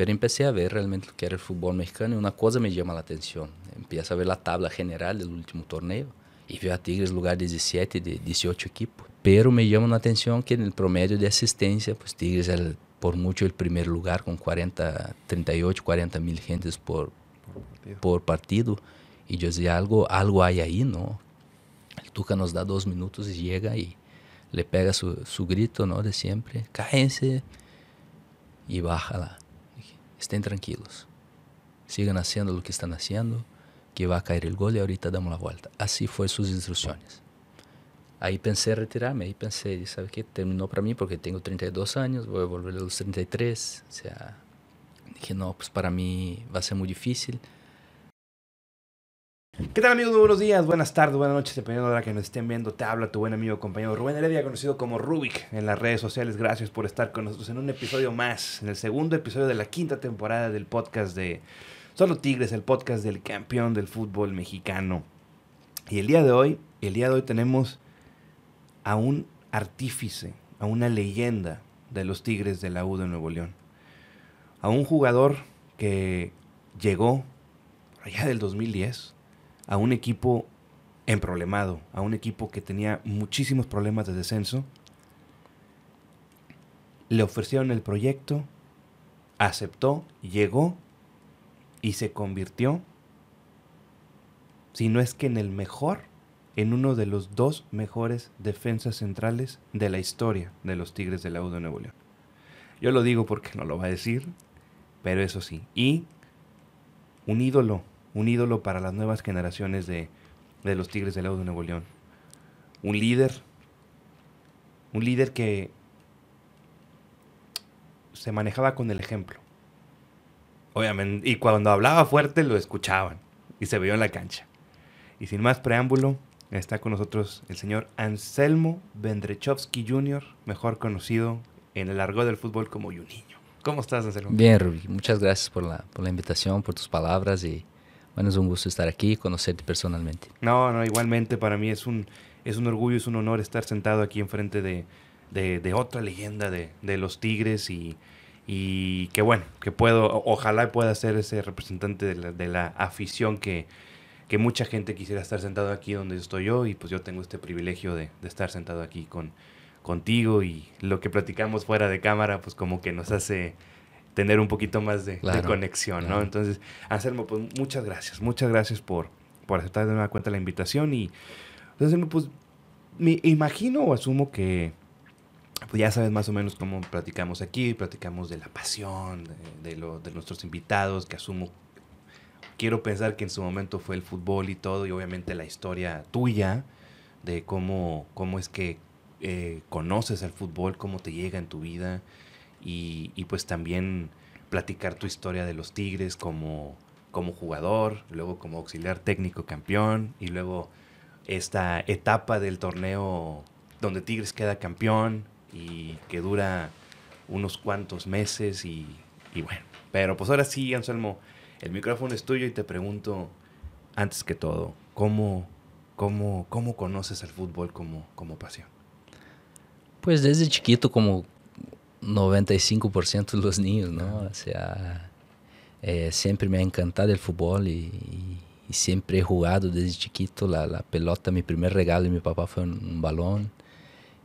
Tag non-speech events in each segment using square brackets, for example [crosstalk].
pero empecé a ver realmente lo que era el fútbol mexicano y una cosa me llama la atención. Empiezo a ver la tabla general del último torneo y veo a Tigres lugar 17 de 18 equipos. Pero me llama la atención que en el promedio de asistencia, pues Tigres es por mucho el primer lugar con 40, 38, 40 mil gentes por, por partido. Y yo decía, algo, algo hay ahí, ¿no? El Tuca nos da dos minutos y llega y le pega su, su grito, ¿no? De siempre, cállense y bájala. Estén tranquilos. Sigan haciendo lo que están haciendo, que va a caer el gol y ahorita damos la vuelta. Así fue sus instrucciones. Ahí pensé retirarme, ahí pensé, ¿sabe qué? Terminó para mí porque tengo 32 años, voy a volver a los 33. O sea, dije, no, pues para mí va a ser muy difícil. ¿Qué tal amigos? Muy buenos días, buenas tardes, buenas noches, dependiendo de la que nos estén viendo. Te habla tu buen amigo compañero Rubén Heredia, conocido como Rubik en las redes sociales. Gracias por estar con nosotros en un episodio más, en el segundo episodio de la quinta temporada del podcast de Solo Tigres, el podcast del campeón del fútbol mexicano. Y el día de hoy, el día de hoy tenemos a un artífice, a una leyenda de los Tigres de la U de Nuevo León. A un jugador que llegó allá del 2010 a un equipo emproblemado, a un equipo que tenía muchísimos problemas de descenso. Le ofrecieron el proyecto, aceptó, llegó y se convirtió, si no es que en el mejor, en uno de los dos mejores defensas centrales de la historia de los Tigres de la U de Nuevo León. Yo lo digo porque no lo va a decir, pero eso sí. Y un ídolo un ídolo para las nuevas generaciones de, los Tigres del Audo de Nuevo León. Un líder, un líder que se manejaba con el ejemplo. Obviamente, y cuando hablaba fuerte lo escuchaban y se veía en la cancha. Y sin más preámbulo, está con nosotros el señor Anselmo Vendrechovsky Jr., mejor conocido en el argot del fútbol como Juninho. ¿Cómo estás, Anselmo? Bien, Rubí. Muchas gracias por la, por la invitación, por tus palabras y es un gusto estar aquí y conocerte personalmente. No, no, igualmente para mí es un, es un orgullo, es un honor estar sentado aquí enfrente de, de, otra leyenda de, de los Tigres y, y, que bueno, que puedo, ojalá pueda ser ese representante de la, de la afición que, que, mucha gente quisiera estar sentado aquí donde estoy yo y pues yo tengo este privilegio de, de estar sentado aquí con, contigo y lo que platicamos fuera de cámara pues como que nos hace tener un poquito más de, conexión, ¿no? Entonces, Anselmo, pues muchas gracias, muchas gracias por, por aceptar de nueva cuenta la invitación y, Anselmo, pues me imagino o asumo que pues ya sabes más o menos cómo platicamos aquí, platicamos de la pasión, de, lo, de nuestros invitados, que asumo, quiero pensar que en su momento fue el fútbol y todo, y obviamente la historia tuya, de cómo, cómo es que eh, conoces el fútbol, cómo te llega en tu vida, y, pues también platicar tu historia de los Tigres como, como jugador, luego como auxiliar técnico campeón y luego esta etapa del torneo donde Tigres queda campeón y que dura unos cuantos meses y, bueno. Pero pues ahora sí, Anselmo, el micrófono es tuyo y te pregunto, antes que todo, ¿cómo, cómo, cómo conoces el fútbol como, como pasión? Pues desde chiquito, como 95% de los niños, ¿no? O sea, eh, siempre me ha encantado el fútbol y, y, siempre he jugado desde chiquito la, la, pelota. Mi primer regalo de mi papá fue un, un, balón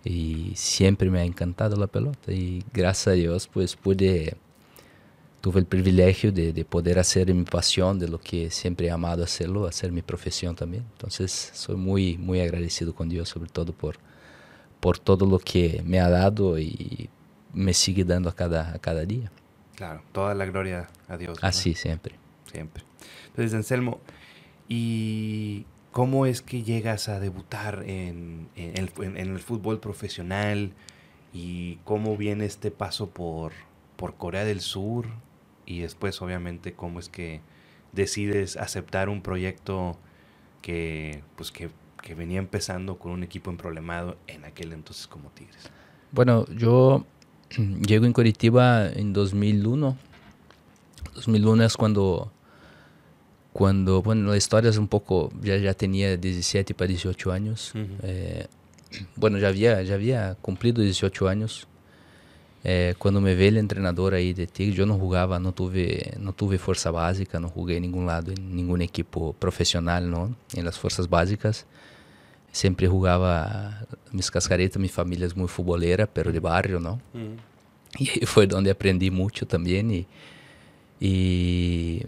y siempre me ha encantado la pelota y gracias a Dios pues pude, tuve el privilegio de, de poder hacer mi pasión, de lo que siempre he amado hacerlo, hacer mi profesión también. Entonces soy muy, muy agradecido con Dios sobre todo por, por todo lo que me ha dado y me sigue dando a cada, a cada día. Claro, toda la gloria a Dios. Así, siempre. Siempre. Entonces, Anselmo, ¿y cómo es que llegas a debutar en, en, el, en, el, fútbol profesional? ¿Y cómo viene este paso por, por Corea del Sur? Y después, obviamente, cómo es que decides aceptar un proyecto que, pues, que, que venía empezando con un equipo emproblemado en aquel entonces como Tigres. Bueno, yo [clears throat] Llego en Curitiba en 2001. 2001 es cuando, cuando bueno, la historia es un poco, ya, ya tenía 17 para 18 años. Uh -huh. eh, bueno, ya había, ya había cumplido 18 años. É, quando me veio o treinador aí de Tigre, eu não jogava, não tive, não tive força básica, não joguei em nenhum lado, em nenhum equipo profissional, não, em las forças básicas. Sempre jogava mis cascaretas, minha família é muito futbolera, pero de barrio, não. Uhum. E [laughs] aí foi onde aprendi muito também e, e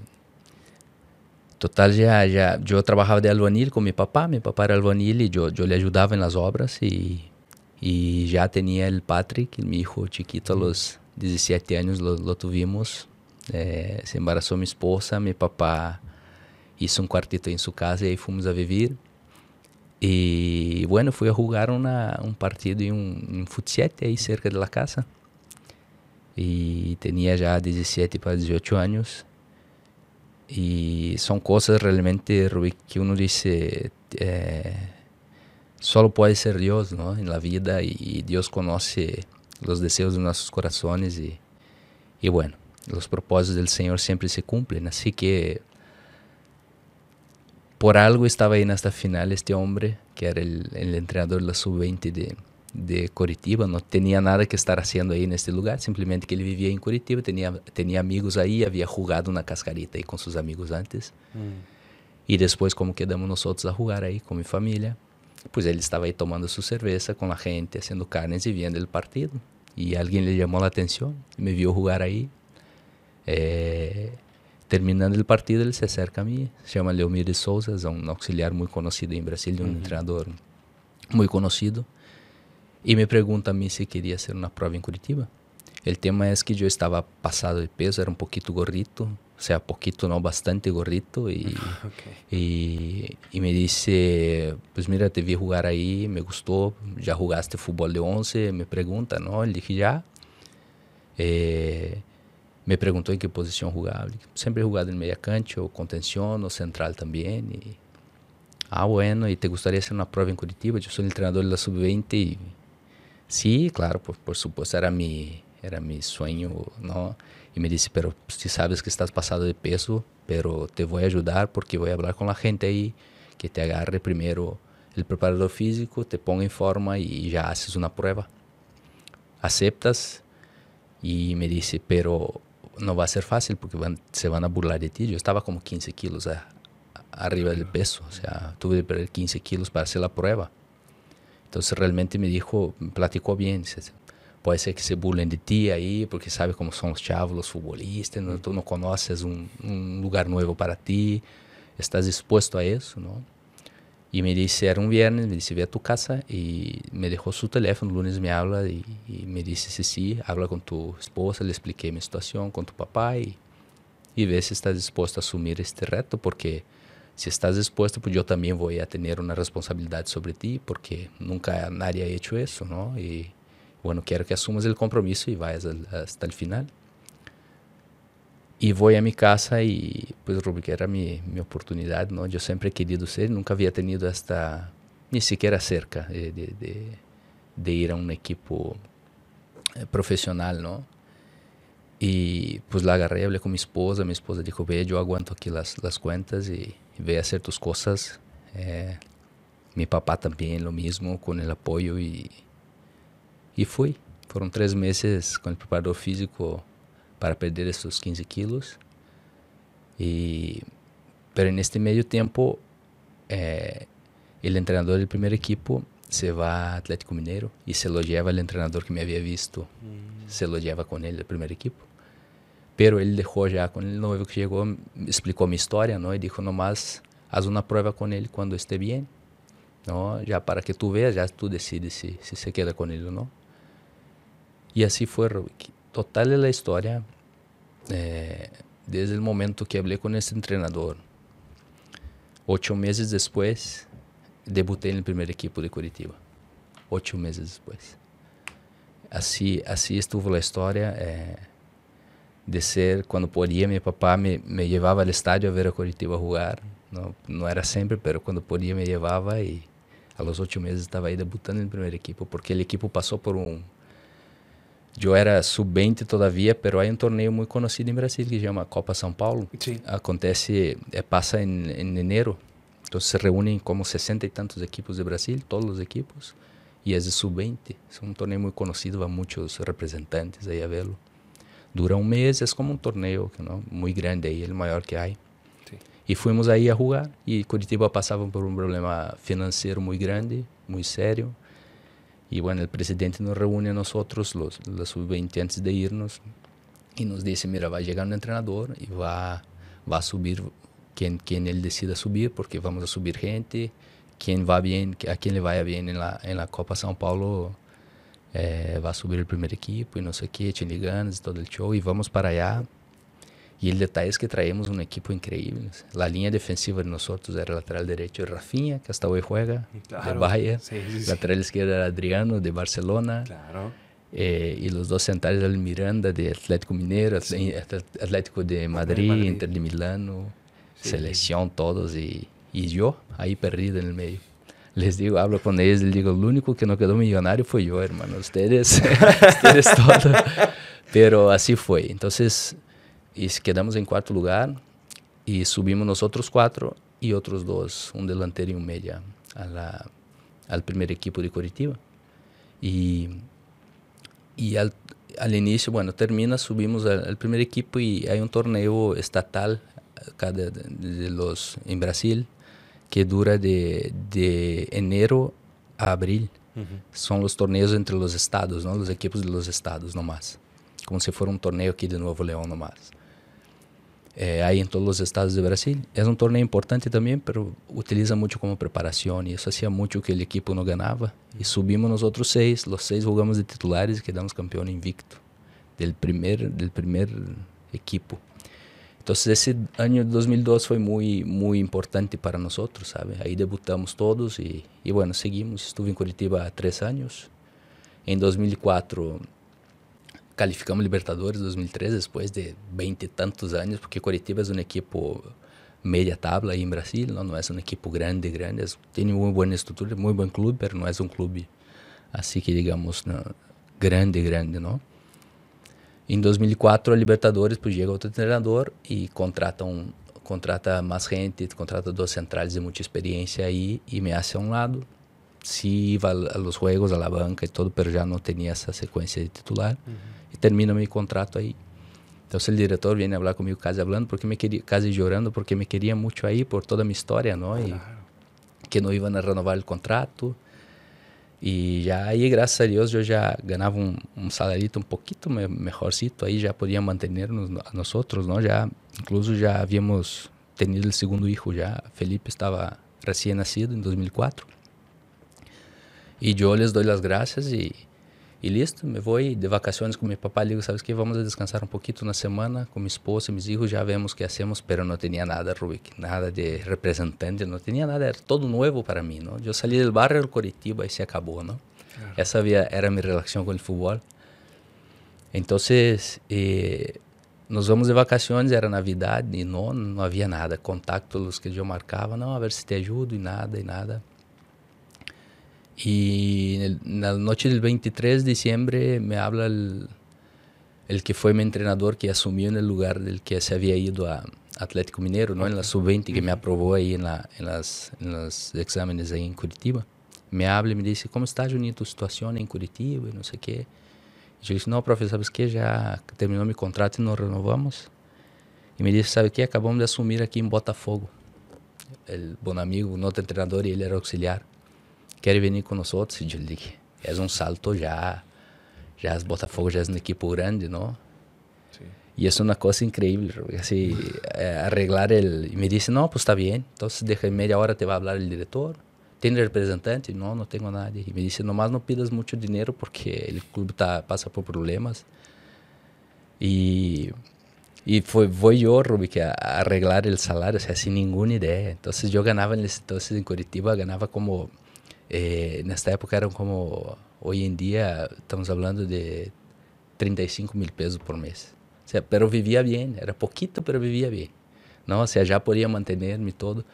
total já já eu trabalhava de albanil com meu papá, meu papá era albanil e eu, eu lhe ajudava nas obras e e já tinha o Patrick, meu filho chiquito, aos 17 anos lo, lo tuvimos. Eh, se embaraçou minha esposa, meu papá hizo um quartito em sua casa e aí fomos a viver. E, bueno, fui a jogar uma, um partido em um, um futsete aí cerca da casa. E tinha já 17 para 18 anos. E são coisas realmente, Rubik, que uno disse, eh, solo pode ser Deus, ¿no? Na vida e Deus conhece os desejos de nossos corações e, e bueno, os propósitos do Senhor sempre se cumprem. Assim que por algo estava aí nesta final este homem, que era o treinador da sub-20 de, de Curitiba, não tinha nada que estar fazendo aí neste lugar, simplesmente que ele vivia em Curitiba, tinha, tinha amigos aí, havia jogado na cascarita aí com seus amigos antes. Hum. E depois, como quedamos nós outros a jogar aí com minha família, pois ele estava aí tomando sua cerveja com a gente, fazendo carnes e vendo o partido. E alguém lhe chamou a atenção, me viu jogar aí. Eh, terminando o partido, ele se acerca a mim, se chama Leomir de Souza, é um auxiliar muito conhecido em Brasil, um uhum. treinador muito conhecido, e me pergunta a mim se queria ser uma prova em Curitiba. O tema é que eu estava passado de peso, era um pouquinho gordito, o sea, poquito, no bastante gordito, y, [laughs] okay. me dice, pues mira, te vi jugar ahí, me gustó, ya jugaste fútbol de 11, me pregunta, ¿no? Le dije, ya. Eh, me preguntou em que posição jogava. Sempre jogado em meia cancha, ou contenção, ou central também. E, ah, bueno, e te gostaria de ser uma prova em Curitiba? Eu sou o treinador da sub-20 e... Sim, claro, por, por supuesto, era mi, era mi sonho, não? E me disse, pero si sabes que estás passado de peso, pero te vou ajudar porque vou falar com a gente aí que te agarre primeiro o preparador físico, te ponga em forma e já haces uma prova. Aceptas? E me disse, pero não vai ser fácil porque van, se van a burlar de ti. Eu estava como 15 quilos a, a, arriba del peso, o sea, tuve que perder 15 quilos para hacer la prueba. Entonces realmente me dijo, platicó bien, pode ser que se burlem de ti aí, porque sabe como são os chavos, os futbolistas, não, tu não conheces um, um, lugar novo para ti, estás exposto a isso, não? E me disse, era um viernes, me disse, ve a tu casa e me deixou seu telefone, lunes me habla e, e me disse, sí, sí, habla com tu esposa, le expliquei minha situação com tu papai e, e vê se estás disposto a assumir este reto, porque se estás disposto, pues eu também vou a ter uma responsabilidade sobre ti, porque nunca nadie ha hecho isso, não? E bueno, quero que asumas o compromisso e vayas hasta o final. E vou a minha casa e, pues, Rubik, era minha, minha oportunidade, não? Eu sempre he querido ser, nunca havia tenido esta, nem sequer cerca de, de, de, de ir a um equipo eh, profissional, não? E, pues, la agarré, hablé com minha esposa, minha esposa disse, ve, eu aguento aqui as, as contas e, e ve a hacer tus coisas. Eh, mi papá também, lo mesmo, com o apoio e e fui. Foram três meses com o preparador físico para perder esses 15 quilos. E, pero neste meio tempo, eh, o treinador do primeiro equipo se vai a Atlético Mineiro e se lo lleva o treinador que me havia visto, mm. se lo lleva com ele, o primeiro equipo. Pero ele deixou já com o novo que chegou, explicou minha história, não? E disse, nomás, haz uma prova com ele quando esteja bem, não? Já para que tu veas, já tu decides se, se se queda com ele ou não. Y así fue, Total de la historia, eh, desde el momento que hablé con este entrenador. Ocho meses después, debuté en el primer equipo de Curitiba. Ocho meses después. Así, así estuvo la historia eh, de ser, cuando podía, mi papá me, me, llevaba al estadio a ver a Curitiba jugar. No, no era siempre, pero cuando podía me llevaba y a los ocho meses estaba ahí debutando en el primer equipo, porque el equipo pasó por un, eu era sub-20 todavia, pero há um torneio muito conhecido em Brasil que se chama Copa São Paulo. Sí. Acontece, é, passa em, em enero. Então se reúnem como 60 e tantos equipos de Brasil, todos os equipos, y es de sub-20. Es un torneo muy conocido, va muchos representantes ahí a verlo. Dura un mes, es como un torneo ¿no? muy grande ahí, el mayor que hay. Sí. Y fuimos ahí a jugar y Curitiba pasaba por un problema financiero muy grande, muy serio. Y bueno, el presidente nos reúne a nosotros, los, los sub-20, antes de irnos y nos dice, mira, va a llegar un entrenador y va, va a subir quien, quien él decida subir, porque vamos a subir gente, quien va bien, a quien le vaya bien en la, en la Copa São Paulo eh, va a subir el primer equipo y no sé qué, y todo el show y vamos para allá. Y el detalle es que traemos un equipo increíble. La línea defensiva de nosotros era lateral derecho Rafinha, que hasta hoy juega, de Bahia. lateral izquierdo era Adriano, de Barcelona. Claro. Eh, y los dos centrales eran Miranda, de Atlético Mineiro, Atlético de Madrid, Inter de Milano, selección, todos. Y, y yo ahí perdido en el medio les digo, hablo con ellos, les digo, el único que no quedó millonario fue yo, hermano. Ustedes, [laughs] ustedes todo. [laughs] Pero así fue. Entonces, y quedamos en cuarto lugar y subimos nosotros cuatro y otros dos, un delantero y un media, a la, al primer equipo de Curitiba. Y, y al, al, inicio, bueno, termina, subimos al, primer equipo y hay un torneo estatal cada, de los, en Brasil que dura de, de enero a abril. Uhum. São os torneios entre os estados, não? Os equipos dos estados, nomás. Como se for um torneio aqui de Novo Leão, nomás. Aí em todos os estados do Brasil. É um torneio importante também, mas utiliza muito como preparação. E isso hacía muito que o equipo não ganhava. E subimos nos outros seis. Os seis jogamos de titulares e quedamos campeão invicto. Del primeiro del primer equipo. Entonces ese año 2002 fue muy, muy importante para nosotros, ¿sabe? Ahí debutamos todos y, y bueno, seguimos. Estuve en Curitiba tres años. En 2004 calificamos Libertadores 2003 después de veinte y tantos años, porque Curitiba es un equipo media tabla ahí en Brasil, ¿no? no es un equipo grande, grande, es, tiene muy buena estructura, muy buen club, pero no es un club así que digamos no, grande, grande, ¿no? Em 2004, a Libertadores, pues chega outro treinador e contrata, um, contrata mais gente, contrata dois centrais de muita experiência aí e me hace a um lado. Se iba a los juegos, a la banca e todo, pero já não tinha essa sequência de titular. Uhum. E termina meu contrato aí. Então, o diretor vem falar comigo, quase falando, porque me queria, quase chorando, porque me queria muito aí por toda a minha história, não? E claro. que não iam renovar o contrato. Y ya ahí, gracias a Dios, yo ya ganaba un, un salarito un poquito me, mejorcito, ahí ya podía mantenernos a nosotros, ¿no? Ya, incluso ya habíamos tenido el segundo hijo ya, Felipe estaba recién nacido en 2004. Y yo les doy las gracias y, y listo, me voy de vacaciones con mi papá. Le digo, ¿sabes qué? Vamos a descansar un poquito una semana con mi esposa y mis hijos. Ya vemos qué hacemos, pero no tenía nada, Rubik, nada de representante, no tenía nada, era todo nuevo para mí, ¿no? Yo salí del barrio del Curitiba y se acabó, ¿no? Claro. Esa había, era mi relación con el fútbol. Entonces, eh, nos vamos de vacaciones, era Navidad y no, no había nada. Contacto los que yo marcaba, no, a ver si te ayudo y nada, y nada. Y en, la noche del 23 de diciembre me habla el, el, que fue mi entrenador que asumió en el lugar del que se había ido a Atlético Mineiro, ¿no? en la sub-20, que me aprobó ahí en, la, en, las, en, los exámenes ahí en Curitiba. Me habla y me dice, ¿cómo está, Juninho, tu situación en Curitiba? Y no sé qué. Y yo dije, no, profe, ¿sabes qué? Ya terminó mi contrato y nos renovamos. Y me dice, ¿sabe qué? Acabamos de asumir aquí en Botafogo. El buen amigo, un otro entrenador, y él era auxiliar. Quer vir com nós outros? Eu é um salto já, já es Botafogo, já é um equipo grande, não? Sí. Y es una cosa increíble, así, eh, arreglar el... Y me dice, no, pues está bien, entonces deja media hora te va a hablar el director. ¿Tiene representante? No, no tengo nadie. Y me dice, nomás no pidas mucho dinero porque el club tá, pasa por problemas. Y, y fue, voy yo, Rubi, que a, a arreglar el salario, o sea, sin ninguna idea. Entonces yo ganaba en ese entonces en Curitiba, ganaba como Eh, nesta época eram como hoje em dia estamos falando de 35 mil pesos por mês. O sea, pero vivia bem, era pouquito, pero vivia bem. Não, o sea, já podia manter-me todo.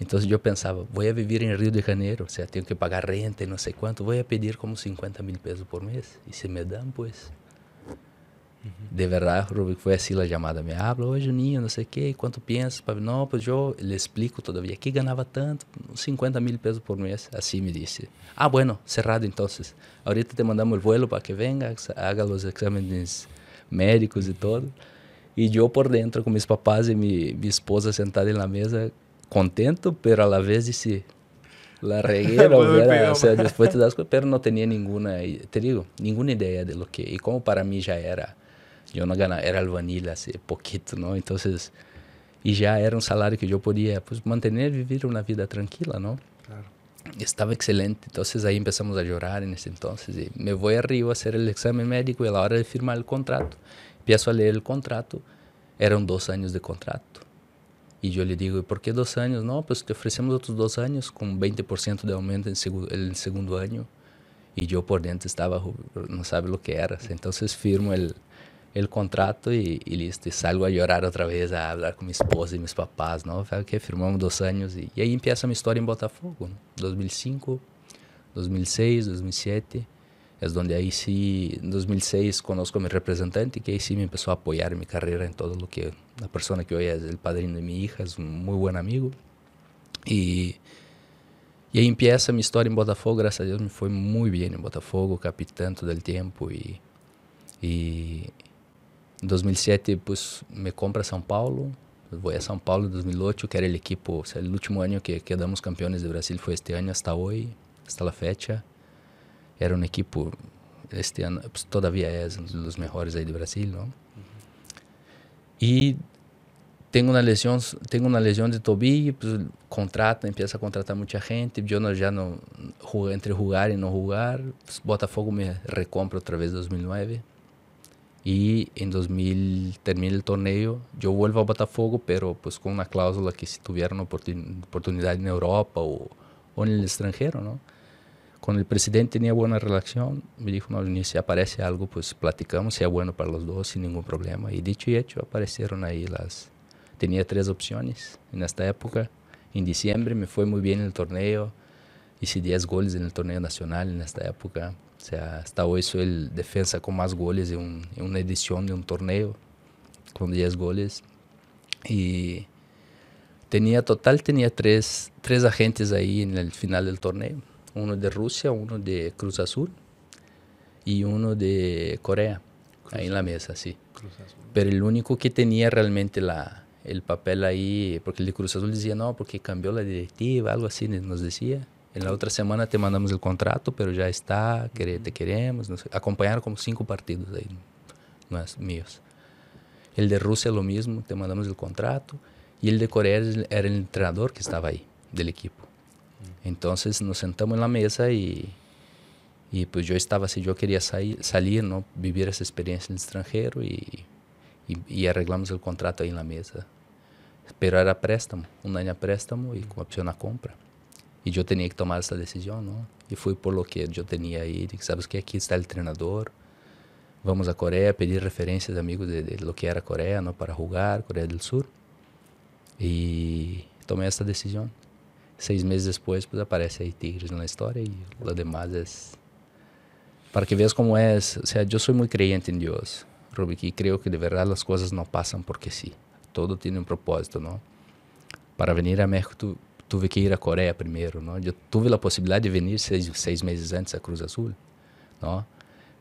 Então eu pensava, vou viver em Rio de Janeiro, o sea, tenho que pagar renta e não sei quanto, vou pedir como 50 mil pesos por mês. E se me dão, pues. De verdade, foi assim a chamada. Me habla, oi Juninho, não sei o quê, quanto pensa? Não, pois eu lhe explico todavia. Aqui ganhava tanto, 50 mil pesos por mês. Assim me disse. Ah, bueno, cerrado então. Ahorita te mandamos o vuelo para que venga, haga os exames médicos e todo. E eu por dentro com meus papás e minha, minha esposa sentada na mesa, contento, pero a la vez disse, la regué, [laughs] o sea, te das cuenta, pero no tenía ninguna, te digo, ninguna idea de lo que, y como para mí ya era eu não ganhava, era albanil, assim, pouquito, não? Então, e já era um salário que eu podia pues, manter e viver uma vida tranquila, não? Claro. Estava excelente, então aí começamos a chorar nesse então e me vou a Rio a fazer o exame médico e a hora de firmar o contrato, empiezo a ler o contrato, eram dois anos de contrato. E eu lhe digo, por que dois anos? Não, pues te oferecemos outros dois anos com 20% de aumento em segundo, segundo ano. E eu por dentro estava, não sabe o que era. Então firmo o el contrato y, y, listo. Salgo a llorar otra vez, a hablar con mi esposa y mis papás, ¿no? Que firmamos dos años y, y, ahí empieza mi historia en Botafogo, ¿no? 2005, 2006, 2007. Es donde ahí sí, en 2006 conozco a representante que ahí sí me empezó a apoyar en mi carrera en todo que la persona que hoy es el padrino de mi hija, es un muy buen amigo. Y, y ahí empieza mi historia en Botafogo, gracias a Dios me fue muy bien en Botafogo, capitán todo el tiempo y, y, Em 2007, pues, me compra São Paulo. Vou a São Paulo em 2008, que era o equipo, o, sea, último ano que quedamos campeões de Brasil foi este ano, hasta hoje, hasta la fecha. Era um equipo, este ano, pues, todavía é um dos melhores aí de Brasil, não? E tenho uma lesão, tenho uma lesão de tobillo, pues, contrata, empieza a contratar muita gente, eu não, já não, entre jogar e não jogar, pues, Botafogo me recompra outra vez em 2009 y en 2000 termina el torneo, yo vuelvo a Botafogo, pero pues con una cláusula que si tuviera una oportunidad en Europa o, o, en el extranjero, ¿no? Con el presidente tenía buena relación, me dijo, no, si aparece algo, pues platicamos, sea bueno para los dos, sin ningún problema. Y dicho y hecho, aparecieron ahí las... Tenía tres opciones en esta época. En diciembre me fue muy bien el torneo, hice 10 goles en el torneo nacional en esta época. O sea, hasta hoy soy el defensa con más goles en, un, en una edición de un torneo, con 10 goles. Y tenía total, tenía tres, tres agentes ahí en el final del torneo. Uno de Rusia, uno de Cruz Azul y uno de Corea, Cruz ahí en la mesa, sí. Pero el único que tenía realmente la, el papel ahí, porque el de Cruz Azul decía, no, porque cambió la directiva, algo así nos decía. En la otra semana te mandamos el contrato, pero ya está, te queremos. No sé. Acompañaron como cinco partidos ahí, más míos. El de Rusia lo mismo, te mandamos el contrato. Y el de Corea era el entrenador que estaba ahí, del equipo. Entonces nos sentamos en la mesa y, y pues yo estaba así, yo quería salir, salir ¿no? vivir esa experiencia en el extranjero y, y, y, arreglamos el contrato ahí en la mesa. Pero era préstamo, un año préstamo y con opción a compra. E eu tinha que tomar essa decisão, não? E foi por lo que eu tinha aí, sabes que aqui está o treinador, vamos a Coreia, pedir referências amigos de, de lo que era Coreia, não, para jogar, Coreia do Sul. E tomei essa decisão. Seis meses depois, pues aparece aí Tigres na história e o demais é para que veas como é, o sea, eu sou muito creyente em Deus, Rubik, e creio que de verdade as coisas não passam porque sim. Todo tem um propósito, não? Para vir a México, tu tuve que ir a Coreia primeiro, não? Eu tive a possibilidade de vir seis, seis meses antes a Cruz Azul, não?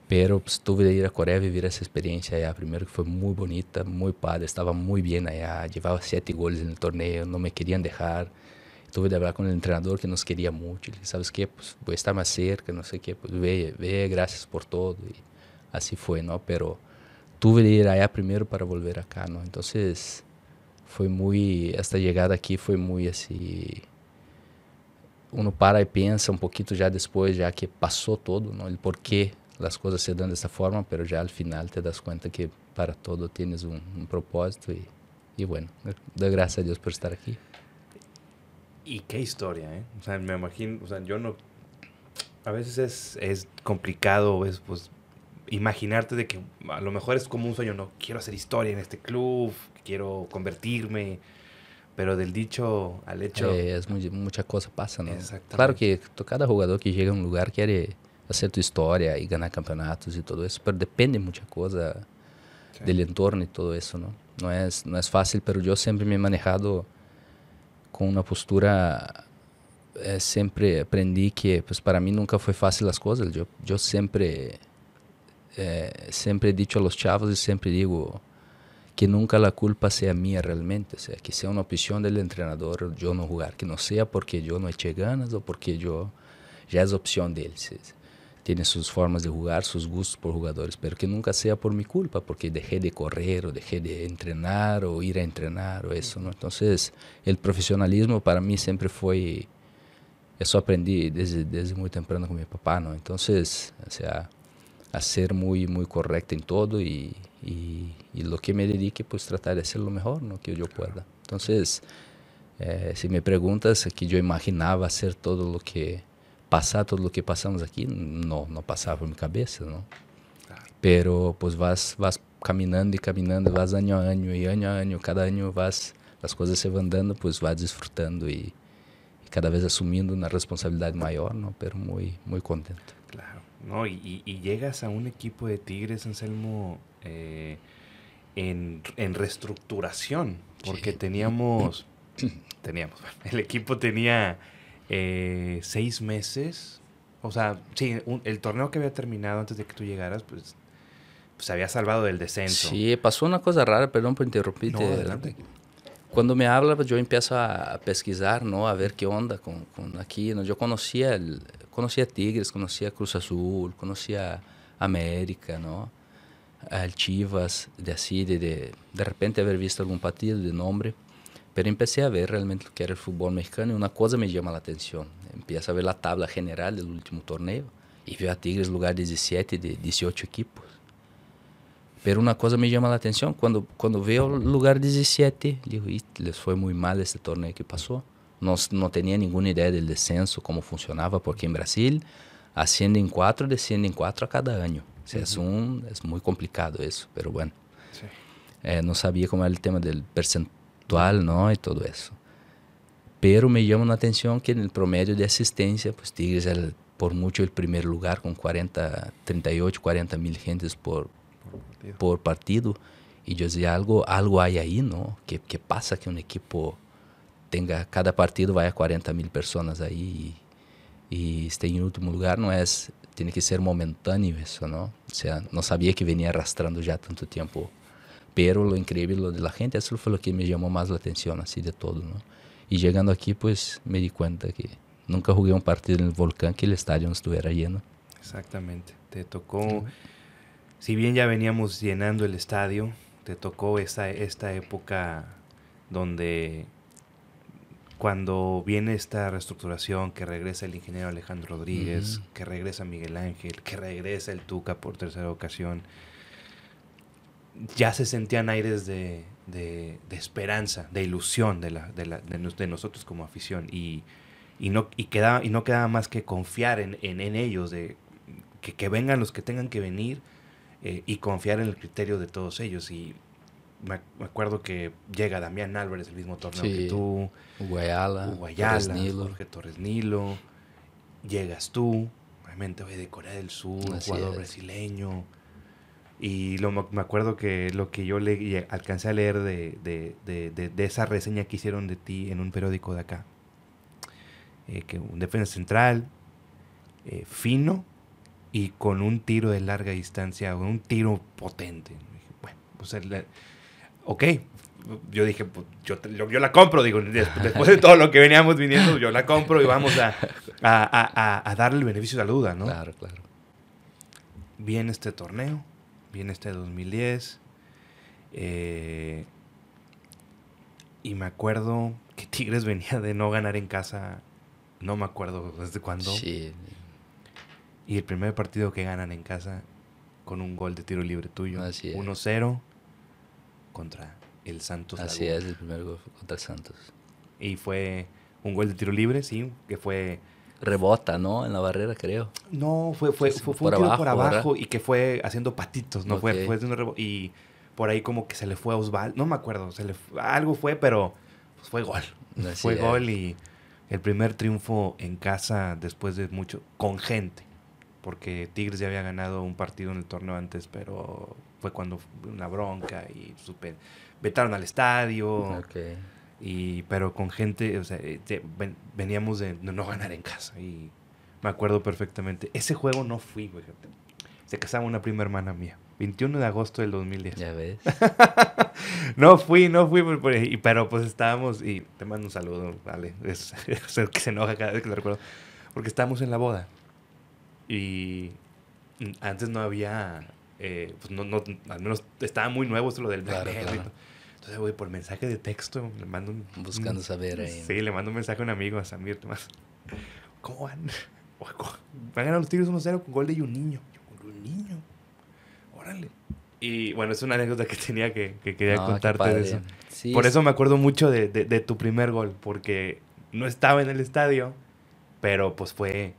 Pero tuve que ir a Coreia viver essa experiência allá primeiro que foi muito bonita, muito padre, estava muito bem allá, levava sete goles no torneio, não me queriam deixar. Tuve que falar com o treinador que nos queria muito, ele sabes que, pues, vou estar mais cerca, não sei o que, pues, ve, ve, graças por todo e assim foi, não? Pero tuve que ir allá primeiro para volver acá, não? Então foi muito esta chegada aqui foi muito assim uno para e pensa um pouquinho já depois já que passou todo não o porquê as coisas se dão dessa forma pero já al final te das conta que para todo tienes um, um propósito e e bueno doy gracias a Dios por estar aqui y qué historia eh o sea me imagino o sea yo no a veces es es complicado es pues imaginarte de que a lo mejor es como un sueño, no quiero hacer historia en este club, quiero convertirme, pero del dicho al hecho... Eh, es muy, mucha cosa pasa, ¿no? Claro que cada jugador que llega a un lugar quiere hacer tu historia y ganar campeonatos y todo eso, pero depende mucha cosa del entorno y todo eso, ¿no? No es, no es fácil, pero yo siempre me he manejado con una postura, eh, siempre aprendí que pues para mí nunca fue fácil las cosas, yo, yo siempre, eh, siempre he dicho a los chavos y siempre digo que nunca la culpa sea mía realmente, o sea, que sea una opción del entrenador yo no jugar, que no sea porque yo no eché ganas o porque yo ya es opción de él tiene sus formas de jugar, sus gustos por jugadores, pero que nunca sea por mi culpa, porque dejé de correr o dejé de entrenar o ir a entrenar o eso, ¿no? Entonces, el profesionalismo para mí siempre fue, eso aprendí desde, desde muy temprano con mi papá, ¿no? Entonces, o sea, a ser muy, muy correcto en todo y, y, lo que me dedique, pues tratar de hacer lo mejor, ¿no? Que yo pueda. Entonces, eh, si me preguntas, que yo imaginaba hacer todo lo que pasar todo lo que pasamos aquí, no, no pasaba por mi cabeza, ¿no? Pero pues vas, vas caminando y caminando, vas año a año y año a año, cada año vas, las cosas se van dando, pues vas disfrutando y, cada vez asumiendo una responsabilidad mayor, ¿no? Pero muy, muy contento. ¿No? Y, y, llegas a un equipo de Tigres, Anselmo, eh, en, en, reestructuración, porque teníamos, [coughs] teníamos, [laughs] el equipo tenía eh, seis meses. O sea, sí, el torneo que había terminado antes de que tú llegaras, pues, pues se había salvado del descenso. Sí, pasó una cosa rara, perdón por interrumpirte. adelante. Cuando me habla, pues yo empiezo a pesquisar, ¿no? A ver qué onda con, con aquí. ¿no? Yo conocía, el, conocía Tigres, conocía Cruz Azul, conocía América, ¿no? El Chivas, de así, de, de, de repente haber visto algún partido de nombre. Pero empecé a ver realmente lo que era el fútbol mexicano y una cosa me llama la atención. Empiezo a ver la tabla general del último torneo y veo a Tigres lugar 17 de 18 equipos. Pero una cosa me llama la atención, cuando, cuando veo lugar 17, digo, les fue muy mal este torneo que pasó. No, no tenía ninguna idea del descenso, cómo funcionaba, porque en Brasil ascienden cuatro, descienden cuatro a cada año. O sea, es, un, es muy complicado eso, pero bueno. Sí. Eh, no sabía cómo era el tema del porcentaje ¿no? Y todo eso. Pero me llama la atención que en el promedio de asistencia, pues Tigres es por mucho el primer lugar con 40, 38, 40 mil gentes por, por partido. Y yo decía, algo, algo hay ahí, ¿no? ¿Qué, ¿Qué, pasa que un equipo tenga, cada partido vaya 40 mil personas ahí y, y esté en último lugar? No es, tiene que ser momentáneo eso, ¿no? O sea, no sabía que venía arrastrando ya tanto tiempo pero lo increíble lo de la gente, eso fue lo que me llamó más la atención, así de todo, ¿no? Y llegando aquí, pues me di cuenta que nunca jugué un partido en el Volcán que el estadio no estuviera lleno. Exactamente, te tocó, si bien ya veníamos llenando el estadio, te tocó esta, esta época donde cuando viene esta reestructuración, que regresa el ingeniero Alejandro Rodríguez, que regresa Miguel Ángel, que regresa el Tuca por tercera ocasión, ya se sentían aires de, de, esperanza, de ilusión de, la, de, la, de, nosotros como afición. Y, y, no, y, quedaba, y no quedaba más que confiar en, en, ellos, de que, que, vengan los que tengan que venir eh, y confiar en el criterio de todos ellos. Y me, acuerdo que llega Damián Álvarez, el mismo torneo que tú. Guayala, Guayala Torres Nilo. Jorge Torres Nilo. Llegas tú, obviamente de Corea del Sur, jugador brasileño y lo, me acuerdo que lo que yo le, alcancé a leer de, de, de, de, esa reseña que hicieron de ti en un periódico de acá, eh, que un defensa central, eh, fino y con un tiro de larga distancia, un tiro potente. Bueno, pues ok, yo dije, pues, yo, yo, la compro, digo, después de todo lo que veníamos viniendo, yo la compro y vamos a, a, a, a darle el beneficio de la duda, ¿no? Claro, claro. Viene este torneo viene este 2010. Eh, y me acuerdo que Tigres [laughs] venía de no ganar en casa, no me acuerdo desde cuándo. Sí. Y el primer partido que ganan en casa con un gol de tiro libre tuyo. 1-0 contra el Santos. Así es, el primer gol contra el Santos. Y fue un gol de tiro libre, sí, que fue rebota, ¿no? En la barrera, creo. No, fue, fue, fue, un tiro por abajo y que fue haciendo patitos, ¿no? Fue, fue de un y por ahí como que se le fue a Osvaldo, no me acuerdo, se le algo fue, pero pues fue gol. [laughs] fue gol y el primer triunfo en casa después de mucho, con gente, porque Tigres ya había ganado un partido en el torneo antes, pero fue cuando una bronca y super, vetaron al estadio. Okay. Y, pero con gente, o sea, eh, veníamos de no ganar en casa. Y me acuerdo perfectamente. Ese juego no fui, güey. Se casaba una prima hermana mía. 21 de agosto del 2010. Ya ves. [laughs] no fui, no fui, pero pues estábamos, y te mando un saludo, vale, [laughs] es, el que se enoja cada vez que lo recuerdo, porque estábamos en la boda y antes no había, eh, pues no, no, al menos estaba muy nuevo esto lo del Blackberry. Entonces, güey, por mensaje de texto le mando un... Buscando saber ahí. Sí, le mando un mensaje a un amigo, a Samir, Tomás. [laughs] ¿Cómo van? [laughs] Van a ganar los Tigres 1-0 con gol de un niño. un niño órale. Y bueno, es una anécdota que tenía que, que quería contarte de eso. Por eso me acuerdo mucho de, de, tu primer gol, porque no estaba en el estadio, pero pues fue.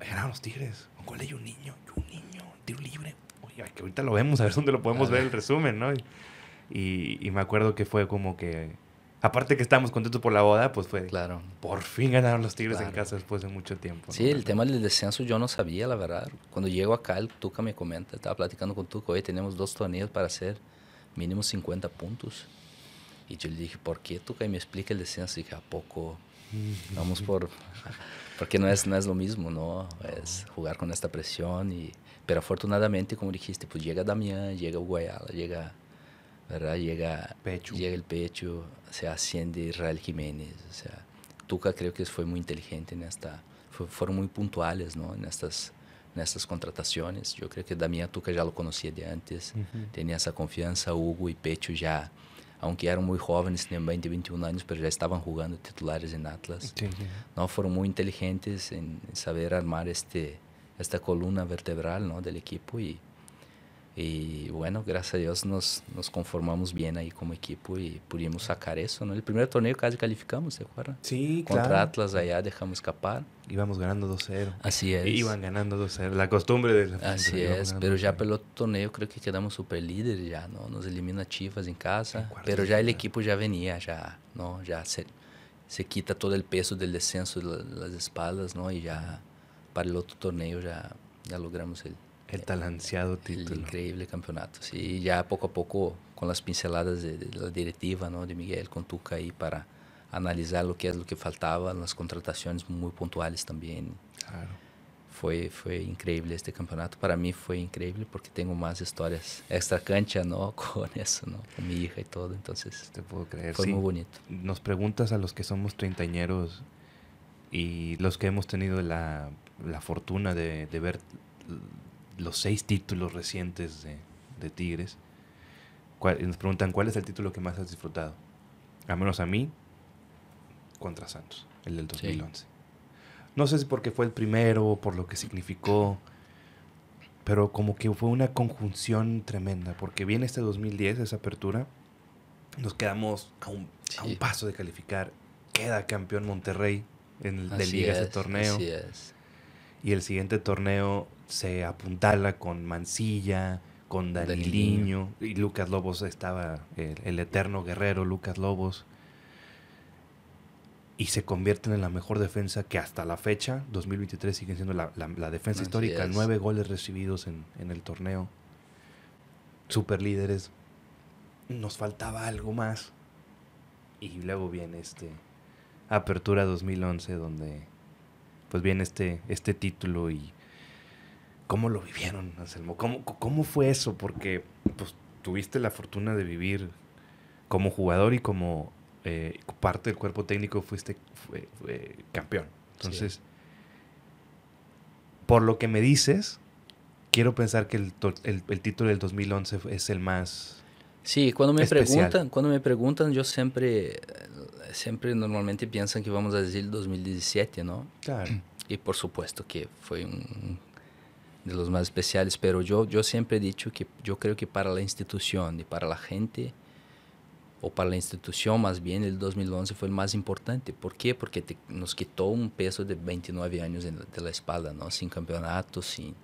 Eran los Tigres, un gol de un niño, un niño, tiro libre. Oye, que ahorita lo vemos, a ver dónde lo podemos ver el resumen, ¿no? Y, y me acuerdo que fue como que Aparte que estábamos contentos por la boda, pues fue. Claro. Por fin ganaron los Tigres en casa después de mucho tiempo. Sí, el tema del descenso yo no sabía, la verdad. Cuando llego acá, el Tuca me comenta, estaba platicando con Tuca, hoy tenemos dos torneos para hacer mínimo 50 puntos. Y yo le dije, ¿por qué Tuca? Y me explica el descenso. Y dije, ¿a poco? [laughs] Vamos por. [laughs] Porque no es, no es lo mismo, ¿no? Es jugar con esta presión. Y, pero afortunadamente, como dijiste, pues llega Damián, llega Guayala, llega ¿verdad? Llega, llega el pecho, se asciende Israel Jiménez, o sea, Tuca creo que fue muy inteligente en esta, fueron muy puntuales, ¿no? En estas, en estas contrataciones. Yo creo que Damián Tuca ya lo conocía de antes, tenía esa confianza, Hugo y Pecho ya, aunque eran muy jóvenes, tenían 20, 21 años, pero ya estaban jugando titulares en Atlas. ¿no? Fueron muy inteligentes en saber armar este, esta columna vertebral ¿no? del equipo y y bueno, gracias a Dios nos, nos conformamos bien ahí como equipo y pudimos sacar eso, ¿no? El primer torneo casi calificamos, ¿se acuerdan? Sí, Contra Atlas allá dejamos escapar. Íbamos ganando 2-0. Así es. Iban ganando 2-0, la costumbre de la Así es, pero ya pelo torneo creo que quedamos super líderes ya, ¿no? Nos elimina Chivas en casa, pero ya el equipo ya venía, ya, ¿no? Ya se, se quita todo el peso del descenso de las espaldas, ¿no? Y ya para el otro torneo ya, ya logramos el, el tan ansiado título. El increíble campeonato, sí. Ya poco a poco, con las pinceladas de, la directiva, ¿no? De Miguel, con Tuca ahí para analizar lo que es lo que faltaba, las contrataciones muy puntuales también. Claro. Fue, fue increíble este campeonato. Para mí fue increíble porque tengo más historias extra cancha, ¿no? [laughs] Con eso, ¿no? Con mi hija y todo. Entonces, te puedo creer. Fue muy bonito. Nos preguntas a los que somos treintañeros y los que hemos tenido la, la fortuna de, de ver los seis títulos recientes de, Tigres. nos preguntan cuál es el título que más has disfrutado. Al menos a mí, contra Santos, el del 2011. No sé si porque fue el primero, por lo que significó, pero como que fue una conjunción tremenda, porque viene este 2010, esa apertura, nos quedamos a un, a un paso de calificar, queda campeón Monterrey en el de liga ese torneo. Y el siguiente torneo se apuntala con Mancilla, con Daniliño, y Lucas Lobos estaba el, eterno guerrero Lucas Lobos. Y se convierten en la mejor defensa que hasta la fecha, 2023, sigue siendo la, defensa histórica. Nueve goles recibidos en, en el torneo. Super líderes. Nos faltaba algo más. Y luego viene este Apertura 2011, donde pues viene este, este título y ¿Cómo lo vivieron, Anselmo? ¿Cómo, ¿Cómo, fue eso? Porque pues, tuviste la fortuna de vivir como jugador y como eh, parte del cuerpo técnico fuiste campeón. Entonces, por lo que me dices, quiero pensar que el, el, título del 2011 es el más Sí, cuando me preguntan, cuando me preguntan, yo siempre, siempre normalmente piensan que vamos a decir 2017, ¿no? Claro. Y por supuesto que fue un de los más especiales, pero yo, yo siempre he dicho que yo creo que para la institución y para la gente, o para la institución más bien, el 2011 fue el más importante. ¿Por qué? Porque nos quitó un peso de 29 años de la espalda, ¿no? Sin campeonato, sin...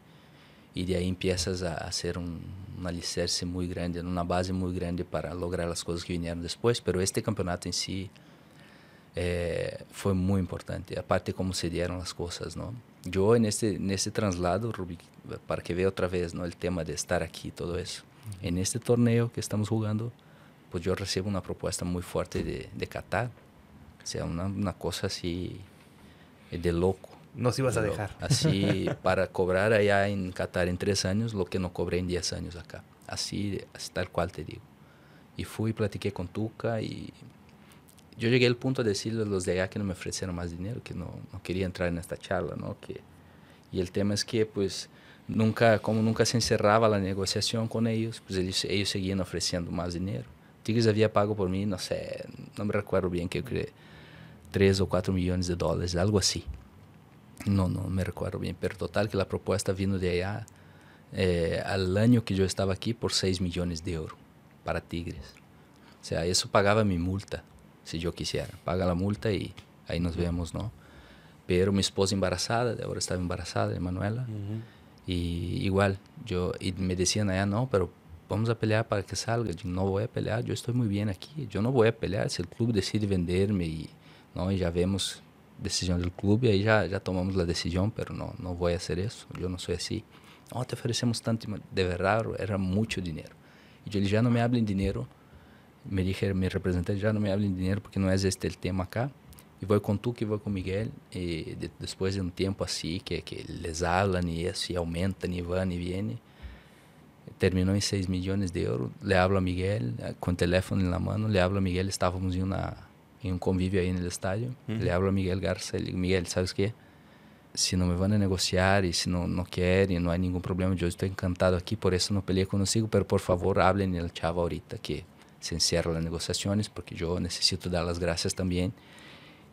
Y de ahí empiezas a hacer un, un alicerce muy grande, una base muy grande para lograr las cosas que vinieron después. Pero este campeonato en sí eh, fue muy importante. Aparte cómo se dieron las cosas, ¿no? yo en este, en este traslado, para que vea otra vez ¿no? el tema de estar aquí todo eso, en este torneo que estamos jugando, pues yo recibo una propuesta muy fuerte de, de Qatar. O sea, una, una cosa así de loco. No se ibas a dejar. Así, [laughs] para cobrar allá en Qatar en tres años lo que no cobré en diez años acá. Así, así tal cual te digo. Y fui, platiqué con Tuca y yo llegué al punto de decirle a los de allá que no me ofrecieron más dinero, que no, no quería entrar en esta charla, ¿no? Que, y el tema es que, pues, nunca, como nunca se encerraba la negociación con ellos, pues ellos, ellos seguían ofreciendo más dinero. Tigres había pago por mí, no sé, no me recuerdo bien, que creo 3 o 4 millones de dólares, algo así. No, no me recuerdo bien, pero total que la propuesta vino de allá eh, al año que yo estaba aquí por 6 millones de euros para Tigres. O sea, eso pagaba mi multa si yo quisiera. Paga la multa y ahí nos vemos, ¿no? Pero mi esposa embarazada, ahora estaba embarazada, Emanuela, y igual, yo, y me decían allá, no, pero vamos a pelear para que salga. Yo no voy a pelear, yo estoy muy bien aquí, yo no voy a pelear. Si el club decide venderme y, ¿no? y ya vemos decisión del club y ahí ya, ya tomamos la decisión, pero no, no voy a hacer eso, yo no soy así. No, te ofrecemos tanto, de verdad era mucho dinero. Y yo le ya no me hablen dinero, me dije, mi representante, ya no me hablen dinero porque no es este el tema acá. Y voy con tú, que voy con Miguel. Y de, después de un tiempo así, que, que les hablan y y aumentan y van y vienen, terminó en 6 millones de euros. Le hablo a Miguel, eh, con teléfono en la mano, le hablo a Miguel, estábamos en, una, en un convivio ahí en el estadio. Uh -huh. Le hablo a Miguel Garza, le digo, Miguel, ¿sabes qué? Si no me van a negociar y si no, no quieren, no hay ningún problema, yo estoy encantado aquí, por eso no peleé consigo, pero por favor hablen el chavo ahorita que se encierra las negociaciones porque yo necesito dar las gracias también.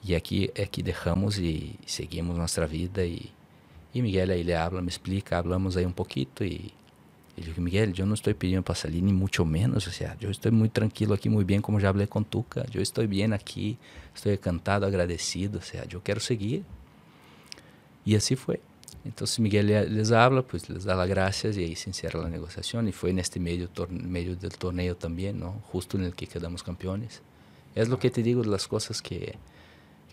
Y aquí, aquí dejamos y seguimos nuestra vida. Y, y Miguel ahí le habla, me explica, hablamos ahí un poquito y, y le digo, Miguel, yo no estoy pidiendo para salir ni mucho menos, o sea, yo estoy muy tranquilo aquí, muy bien, como ya hablé con Tuca, yo estoy bien aquí, estoy encantado, agradecido, o sea, yo quiero seguir. Y así fue. Entonces Miguel les habla, pues les da las gracias y ahí se encierra la negociación. Y fue en este medio, medio del torneo también, ¿no? Justo en el que quedamos campeones. Es lo que te digo de las cosas que,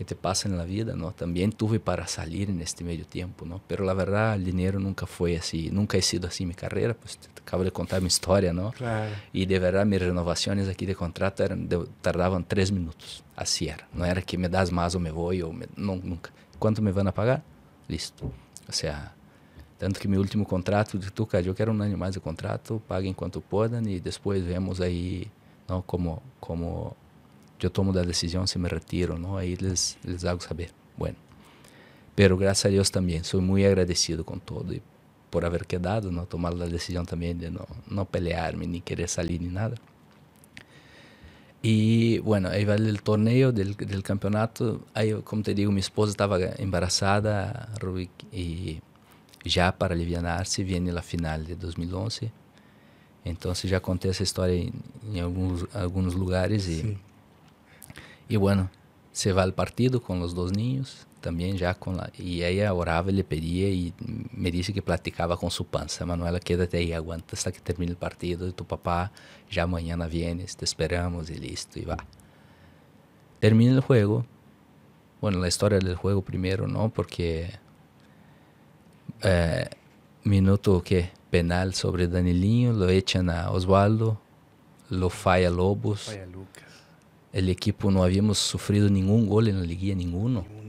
que te pasan en la vida, ¿no? También tuve para salir en este medio tiempo, ¿no? Pero la verdad, el dinero nunca fue así, nunca he sido así mi carrera, pues te acabo de contar mi historia, ¿no? Claro. Y de verdad, mis renovaciones aquí de contrato eran de, tardaban tres minutos, así era. No era que me das más o me voy, o me, no, nunca. ¿Cuánto me van a pagar? Listo. O sea, tanto que mi último contrato de Tuca, yo quiero un año más de contrato, paguen cuanto puedan y después vemos ahí, ¿no? Como, como yo tomo la decisión si me retiro, ¿no? Ahí les, les hago saber. Bueno, pero gracias a Dios también, soy muy agradecido con todo y por haber quedado, ¿no? Tomar la decisión también de no, no pelearme ni querer salir ni nada. Y bueno, ahí va el torneo del, del campeonato. Ahí, como te digo, mi esposa estaba embarazada Rubik, y ya para aliviarse viene la final de 2011. Entonces ya conté esa historia en, en algunos, algunos lugares y, sí. y bueno, se va al partido con los dos niños también ya con la y ella oraba le pedía y me dice que platicaba con su panza Manuela quédate ahí aguanta hasta que termine el partido. Y tu papá ya mañana vienes te esperamos y listo y va termina el juego bueno la historia del juego primero no porque eh, minuto que penal sobre Danilinho lo echan a Osvaldo lo falla Lobos. Falla Lucas. el equipo no habíamos sufrido ningún gol en la liguilla ninguno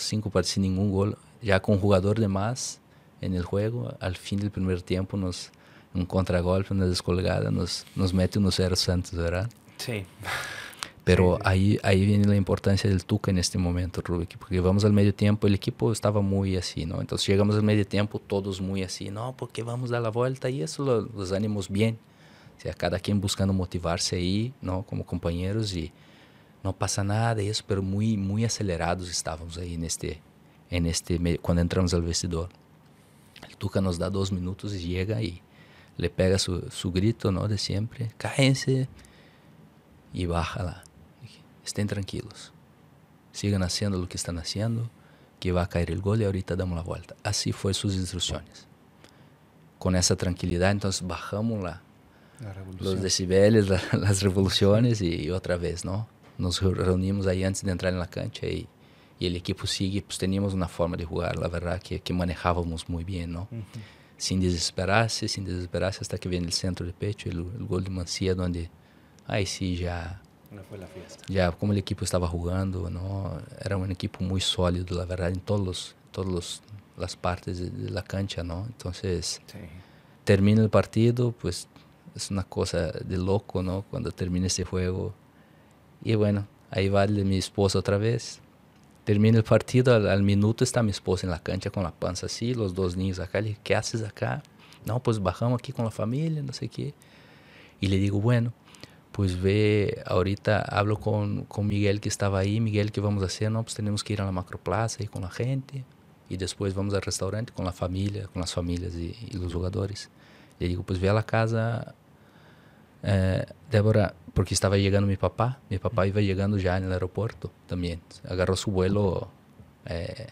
cinco partidos sin ningún gol, ya con un jugador de más en el juego, al fin del primer tiempo nos un contragolpe, una descolgada, nos, nos mete 1-0 Santos, ¿verdad? Sí. Pero Sí, sí. ahí, ahí viene la importancia del Tuca en este momento, Rubik, porque vamos al medio tiempo, el equipo estaba muy así, ¿no? Entonces llegamos al medio tiempo todos muy así, no, porque vamos a dar la vuelta y eso lo, los ánimos bien, o sea, cada quien buscando motivarse ahí, ¿no? Como compañeros y no pasa nada eso, pero muy, muy acelerados estábamos ahí en este, en este, me- cuando entramos al vestidor. El Tuca nos da dos minutos y llega y le pega su, su grito, ¿no? De siempre, cállense y baja lá. Estén tranquilos. Sigan haciendo lo que están haciendo, que va a caer el gol y ahorita damos la vuelta. Así fue sus instrucciones. Con esa tranquilidad, entonces bajamos la, los decibeles, la- [laughs] las revoluciones y, otra vez, ¿no? Nos reunimos ahí antes de entrar en la cancha y, y el equipo sigue, pues teníamos una forma de jugar, la verdad, que, que manejábamos muy bien, ¿no? Sin desesperarse, sin desesperarse hasta que viene el centro de pecho, el, el gol de Mancía, donde ahí sí ya... No fue la fiesta. Ya como el equipo estaba jugando, ¿no? Era un equipo muy sólido, la verdad, en todos los, todos las partes de, de la cancha, ¿no? Entonces, Sí. termina el partido, pues es una cosa de loco, ¿no? Cuando termina este juego. Y bueno, ahí va el de mi esposa otra vez. Termina el partido, al, minuto está mi esposa en la cancha con la panza así, los dos niños acá. Le dije, ¿qué haces acá? No, pues bajamos aquí con la familia, no sé qué. Y le digo, bueno, pues ve, ahorita hablo con, con Miguel que estaba ahí. Miguel, ¿qué vamos a hacer? No, pues que ir a la macroplaza y con la gente. Y después vamos al restaurante con la familia, con las familias y, y los jugadores. Le digo, pues ve a casa, eh, Débora, porque estaba llegando mi papá. Mi papá iba llegando ya en el aeropuerto también. Agarró su vuelo eh,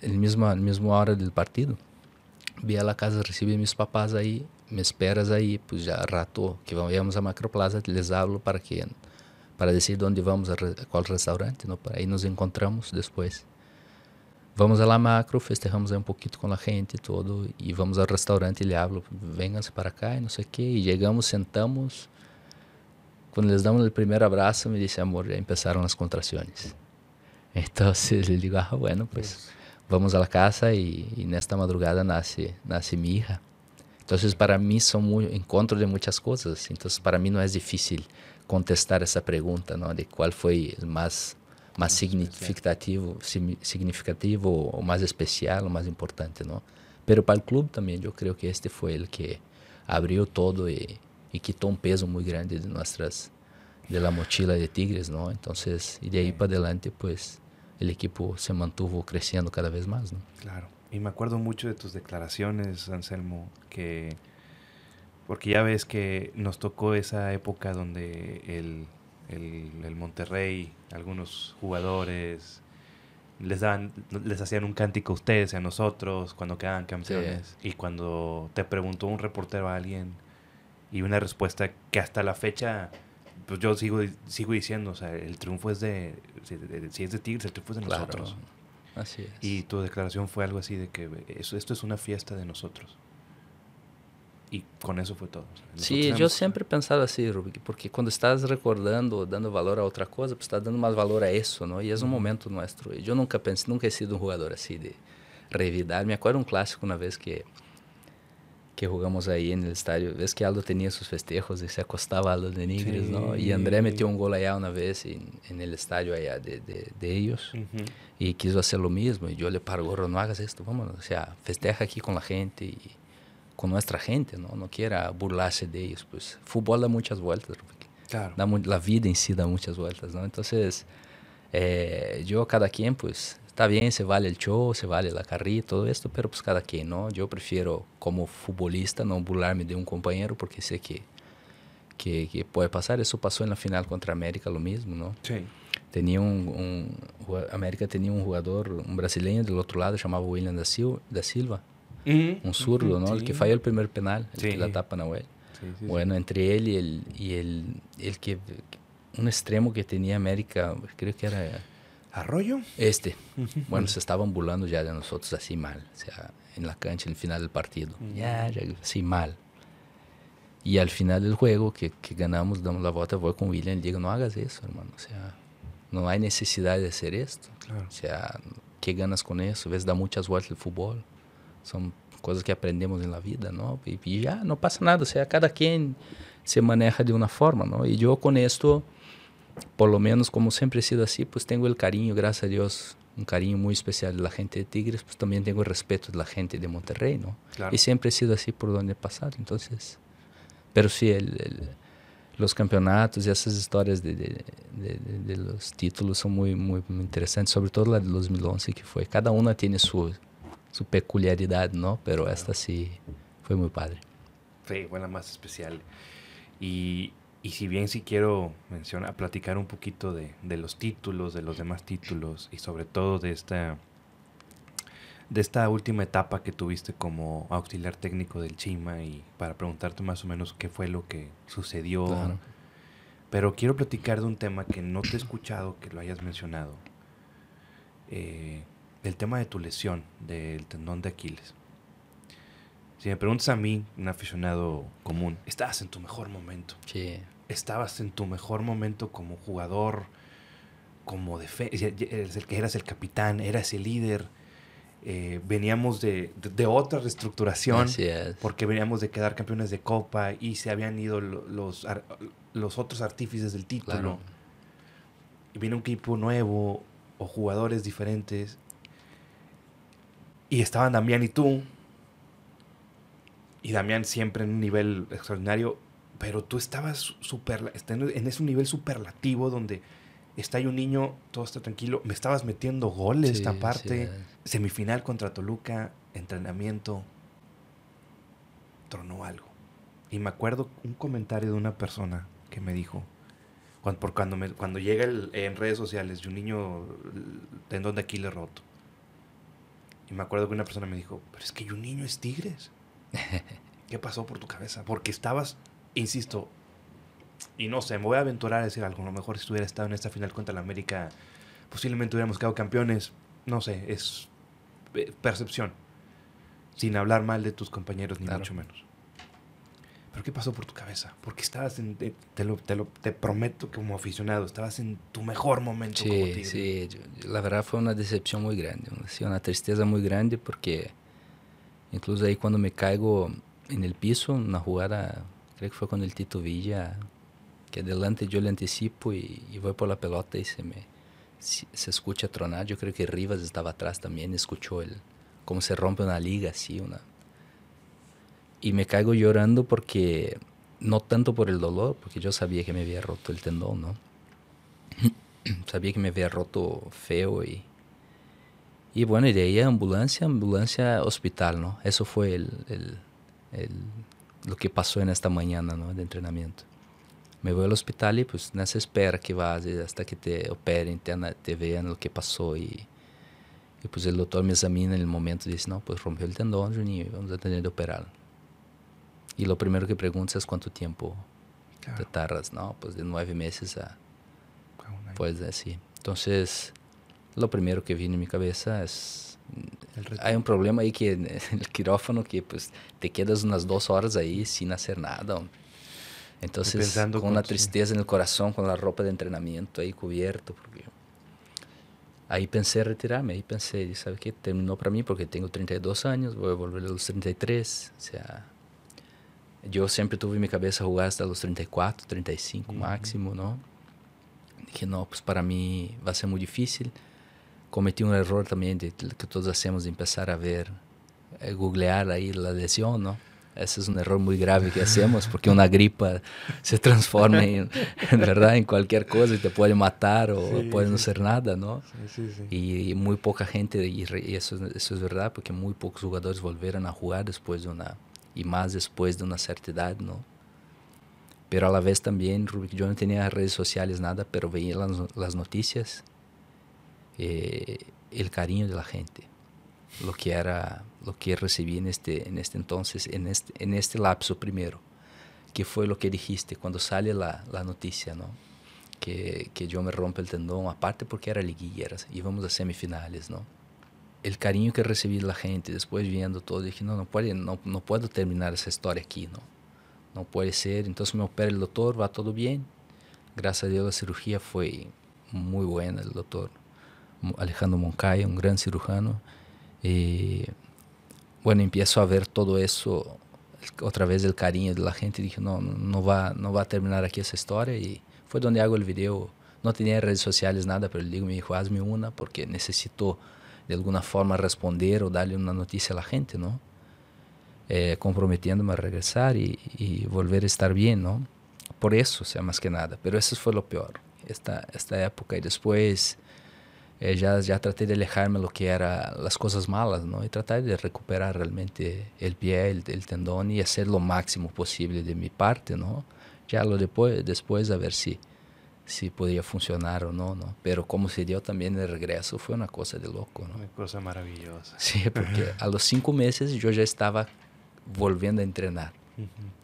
el hora del partido. Vi a casa, recibí a papás ahí, me esperas ahí, pues ya rato que vamos a Macroplaza, les hablo para que para decir dónde vamos, a, re- restaurante, ¿no? Ahí nos encontramos después. Vamos a la macro, festejamos aí um pouquinho com a gente e todo, e vamos ao restaurante e lhe hablo, venham-se para cá e não sei o quê. E chegamos, sentamos. Quando eles damos o primeiro abraço, me disse, amor, já começaram as contrações. [laughs] Então, le digo, ah, bueno, pues vamos a la casa e, e nesta madrugada nasce, nasce mi hija. Então, para mim, são muito, encontro de muitas coisas. Então, para mim, não é difícil contestar essa pergunta, não, de qual foi o mais mais significativo, significativo o mais especial, o mais importante, não? Pero para o clube também, eu creio que este foi o que abriu todo e, e quitou um peso muito grande de nossas de la mochila de Tigres, não? Então, e de aí para adelante, pues, o equipo se mantuvo crescendo cada vez mais, não? Claro. Y me acuerdo mucho de tus declaraciones, Anselmo, que... Porque ya ves que nos tocó esa época donde el, el, el Monterrey, algunos jugadores, les, daban, les hacían un cántico a ustedes y a nosotros cuando quedaban campeones. Y cuando te preguntó un reportero a alguien y una respuesta que hasta la fecha, pues yo sigo, sigo diciendo, o sea, el triunfo es de, si, de- si es de Tigres, el triunfo es de nosotros. Y tu declaración fue algo así de que eso, esto es una fiesta de nosotros. Y con eso fue todo. O sea, Sim, nosotros eu éramos- sempre pensava assim, Rubik, porque quando estás recordando, dando valor a outra coisa, você está dando mais valor a isso, não? E é um momento nosso. E eu nunca pensei, nunca he sido um jogador assim de revidar. Me acordo um clássico uma vez que que jogamos aí no estádio, vez que Aldo tinha seus festejos e se acostava Aldo de Nigres, não? E André Sí. meteu um gol allá uma vez em, em el estádio allá de, de, de ellos Ujú. y quiso hacer lo mismo. Y yo le paro, gorro, no hagas esto, vámonos. O sea, festeja aquí con la gente y con nuestra gente, ¿no? No quiera burlarse de ellos. Pues fútbol da muchas vueltas, Rubik. Claro. da la vida en sí da muchas vueltas, ¿no? Entonces, eh, yo cada quien, pues, está bien, se vale el show, se vale la carrilla, todo esto, pero pues cada quien, ¿no? Yo prefiero como futbolista no burlarme de un compañero porque sé que, que, que puede pasar. Eso pasó en la final contra América, lo mismo, ¿no? Sí. Tenía un, un- América tenía un jugador, un brasileño del otro lado, llamado William da, Sil- un zurdo, ¿no? El que falló el primer penal, el que Sí. la tapa Nahuel. Sí, sí, sí. Bueno, entre él y el, y el, el que, un extremo que tenía América, creo que era ¿Arroyo? este. Bueno, se estaban burlando ya de nosotros así mal, o sea, en la cancha, en el final del partido. Ya, ya, así mal. Y al final del juego, que, que ganamos, damos la vuelta, voy con William y le digo, no hagas eso, hermano. O sea, no hay necesidad de hacer esto. Claro. O sea, ¿qué ganas con eso? Ves, da muchas vueltas el fútbol. Son cosas que aprendemos en la vida, ¿no? Y, y ya, no pasa nada. O sea, cada quien se maneja de una forma, ¿no? Y yo con esto, por lo menos como siempre he sido así, pues tengo el cariño, gracias a Dios, un cariño muy especial de la gente de Tigres, pues también tengo el respeto de la gente de Monterrey, ¿no? Claro. Y siempre he sido así por donde he pasado, entonces... Pero sí, el- el- los campeonatos y esas historias de, de- de- de- de los títulos son muy, muy, muy interesantes, sobre todo la de 2011 que fue. Cada una tiene su, su peculiaridad, ¿no? Pero esta sí fue muy padre. Sí, fue la más especial. Y, y si bien sí quiero mencionar, platicar un poquito de, de los títulos, de los demás títulos y sobre todo de esta de esta última etapa que tuviste como auxiliar técnico del Chima y para preguntarte más o menos qué fue lo que sucedió. Claro. Pero quiero platicar de un tema que no te he escuchado que lo hayas mencionado. eh, del tema de tu lesión, del tendón de Aquiles. Si me preguntas a mí, un aficionado común, estabas en tu mejor momento. Sí. Estabas en tu mejor momento como jugador, como defensa, eres el que eras el capitán, eras el líder. Eh, veníamos de, de, otra reestructuración porque veníamos de quedar campeones de copa y se habían ido los, los otros artífices del título. Y viene un equipo nuevo o jugadores diferentes. Y estaban Damián y tú. Y Damián siempre en un nivel extraordinario. Pero tú estabas super, en ese nivel superlativo donde está ahí un niño, todo está tranquilo. Me estabas metiendo goles esta parte. Semifinal contra Toluca, entrenamiento. Tronó algo. Y me acuerdo un comentario de una persona que me dijo, cuando, por cuando, me, cuando llega en redes sociales de un niño tendón de Aquiles roto. Y me acuerdo que una persona me dijo, pero es que un niño es Tigres. [laughs] ¿Qué pasó por tu cabeza? Porque estabas, insisto, y no sé, me voy a aventurar a decir algo. A lo mejor si estuviera estado en esta final contra la América, posiblemente hubiéramos quedado campeones. No sé, es eh, percepción. Sin hablar mal de tus compañeros, ni mucho menos. Pero ¿qué pasó por tu cabeza? Porque estabas en, te, lo, te, lo, te prometo que como aficionado, estabas en tu mejor momento. Sí, sí, la verdad fue una decepción muy grande, una tristeza muy grande porque incluso ahí cuando me caigo en el piso, una jugada, creo que fue con el Tito Villa, que adelante yo le anticipo y, y voy por la pelota y se me se, escucha tronar. Yo creo que Rivas estaba atrás también, escuchó el cómo se rompe una liga así, una y me caigo llorando porque no tanto por el dolor, porque yo sabía que me había roto el tendón, ¿no? [clears throat] sabía que me había roto feo y y bueno, y de ahí ambulancia, ambulancia, hospital, ¿no? Eso fue el, el, el, lo que pasó en esta mañana, ¿no? De entrenamiento. Me voy al hospital y pues nessa espera que vas hasta que te operen, te, te vean lo que pasó y, y pues el doctor me examina en el momento y dice, no, pues rompió el tendón, Juninho, vamos a tener que operarlo. Y lo primero que preguntas es cuánto tiempo te tardas, ¿no? Pues de nueve meses a... Pues así. Entonces, lo primero que viene en mi cabeza es... Hay un problema ahí que en el quirófano que pues te quedas unas dos horas ahí sin hacer nada. Entonces, con una tristeza en el corazón, con la ropa de entrenamiento ahí cubierto. Porque... Ahí pensé retirarme, ahí pensé, ¿sabe qué? Terminó para mí porque tengo 32 años, voy a volver a los 33. O sea, yo siempre tuve en mi cabeza jugar hasta los 34, 35 máximo, ¿no? Dije, no, pues para mí va a ser muy difícil. Cometí un error también de, que todos hacemos de empezar a ver, eh, googlear ahí la lesión, ¿no? Ese es un error muy grave que hacemos porque una gripa se transforma en, en, verdad en cualquier cosa y te puede matar o puede no ser nada, ¿no? Y, muy poca gente, y, eso, eso es verdad, porque muy pocos jugadores volvieron a jugar después de una y más después de una cierta edad, ¿no? Pero a la vez también, yo no tenía redes sociales, nada, pero veía las, las noticias, eh, el cariño de la gente, lo que era, lo que recibí en este, en este entonces, en este, en este lapso primero, que fue lo que dijiste cuando sale la, la noticia, ¿no? Que, que yo me rompe el tendón, aparte porque era liguilla, íbamos a semifinales, ¿no? El cariño que recibí de la gente, después viendo todo, dije, no, no, puede, no, no puedo terminar esa historia aquí, ¿no? No puede ser. Entonces me opera el doctor, va todo bien. Gracias a Dios la cirugía fue muy buena, el doctor Alejandro Moncaya, un gran cirujano. Y bueno, empiezo a ver todo eso, otra vez el cariño de la gente, dije, no, no va, no va a terminar aquí esa historia. Y fue donde hago el video. No tenía redes sociales, nada, pero el digo, me dijo, hazme una porque necesito de alguna forma responder o darle una noticia a la gente, ¿no? Eh, comprometiéndome a regresar y, y, volver a estar bien, ¿no? Por eso, o sea, más que nada. Pero eso fue lo peor, esta, esta época. Y después eh, ya, ya traté de alejarme de lo que eran las cosas malas, ¿no? Y tratar de recuperar realmente el pie, el, el, tendón y hacer lo máximo posible de mi parte, ¿no? Ya lo después, después a ver si si podía funcionar o no, ¿no? Pero como se dio también el regreso fue una cosa de loco, ¿no? Una cosa maravillosa. Sí, porque a los cinco meses yo ya estaba volviendo a entrenar,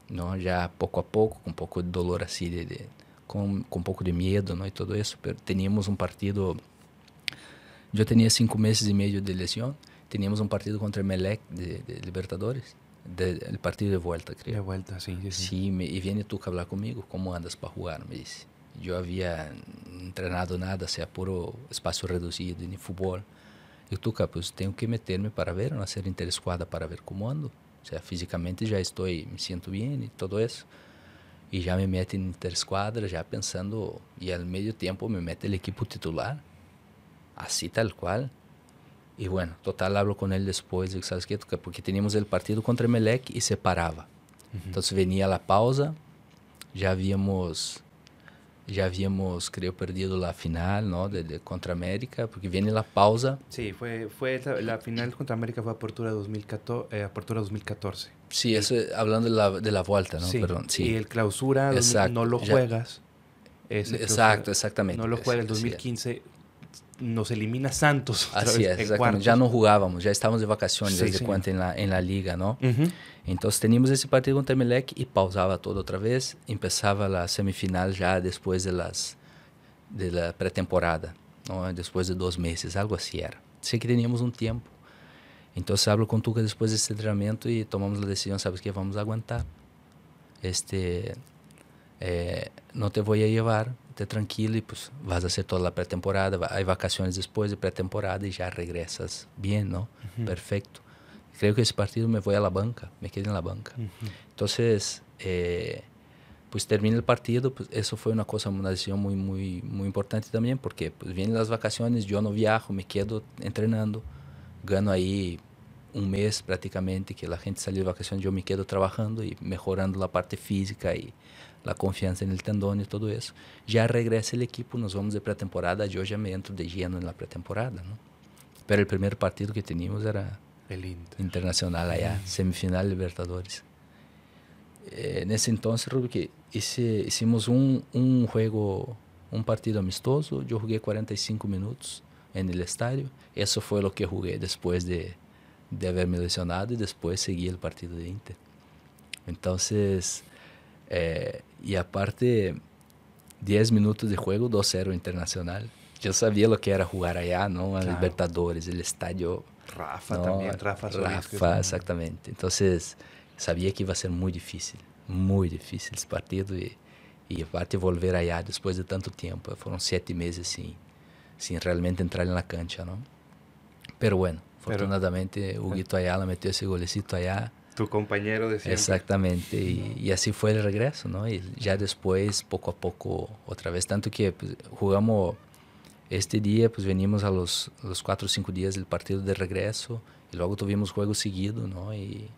¿no? Ya poco a poco, con un poco de dolor así, de, de con, con, un poco de miedo, ¿no? Y todo eso, pero teníamos un partido yo tenía cinco meses y medio de lesión, teníamos un partido contra el Melec de, de Libertadores, de, el partido de vuelta, creo. De vuelta, sí. Sí, sí me, y viene tú a hablar conmigo, ¿cómo andas para jugar? Me dice. Yo había entrenado nada, o sea, puro espacio reducido en el fútbol. Y tú, pues tengo que meterme para ver, no hacer interescuadra para ver cómo ando. O sea, físicamente ya estoy, me siento bien y todo eso. Y ya me mete en interescuadra, ya pensando, y al medio tiempo me mete el equipo titular. Así tal cual. Y bueno, total, hablo con él después, ¿sabes qué? Porque teníamos el partido contra Melec y se paraba. Entonces venía la pausa, ya habíamos ya habíamos, creo, perdido la final, ¿no? De, de, contra América, porque viene la pausa. Sí, fue, fue la, final contra América fue apertura 2014. Eh, apertura 2014. Sí, eso hablando de la, de la vuelta, ¿no? Sí, Perdón, sí. Y el clausura, Exacto, no lo ya- juegas. Ese Exacto, clausura, exactamente. No lo juega el Así es. 2015. Nos elimina Santos. Así vez es, en exactamente. Ya no jugábamos, ya estábamos de vacaciones Sí, desde cuenta en la, en la liga, ¿no? Ujú. Entonces teníamos ese partido contra Emelec y pausaba todo otra vez. Empezaba la semifinal ya después de las de la pretemporada, ¿no? después de dos meses, algo así era. Sé que teníamos un tiempo. Entonces hablo con Tuca después de ese entrenamiento y tomamos la decisión, sabes que vamos a aguantar. Este, eh, no te voy a llevar, te tranquilo pues vas a hacer toda la pretemporada. Hay vacaciones después de pretemporada y ya regresas bien, ¿no? Perfecto. Creo que ese partido me voy a la banca, me quedé en la banca. Ujú. Entonces, eh, pues termina el partido, pues eso fue una cosa, una decisión muy, muy, muy importante también, porque pues vienen las vacaciones, yo no viajo, me quedo entrenando, gano ahí un mes prácticamente, que la gente salió de vacaciones, yo me quedo trabajando y mejorando la parte física y la confianza en el tendón y todo eso. Ya regresa el equipo, nos vamos de pretemporada, yo ya me entro de lleno en la pretemporada, ¿no? Pero el primer partido que teníamos era El Inter. internacional allá, semifinal Libertadores. Eh, en ese entonces, hice- hicimos un, un juego, un partido amistoso. Yo jugué 45 minutos en el estadio. Eso fue lo que jugué después de, de haberme lesionado y después seguí el partido de Inter. Entonces, eh, y aparte, 10 minutos de juego, 2-0 internacional. Yo sabía lo que era jugar allá, ¿no? En Claro. Libertadores, el estadio Rafa no, también, Rafa Rafa, exactamente. Entonces, sabía que iba a ser muy difícil, muy difícil ese partido y, y aparte volver allá después de tanto tiempo. Fueron siete meses sin, sin realmente entrar en la cancha, ¿no? Pero bueno, afortunadamente Huguito Ayala metió ese golecito allá. Tu compañero de siempre. Exactamente, y, y así fue el regreso, ¿no? Y ya después, poco a poco, otra vez, tanto que pues, jugamos este día, pues venimos a los, los cuatro o cinco días del partido de regreso, y luego tuvimos juego seguido, ¿no? Y,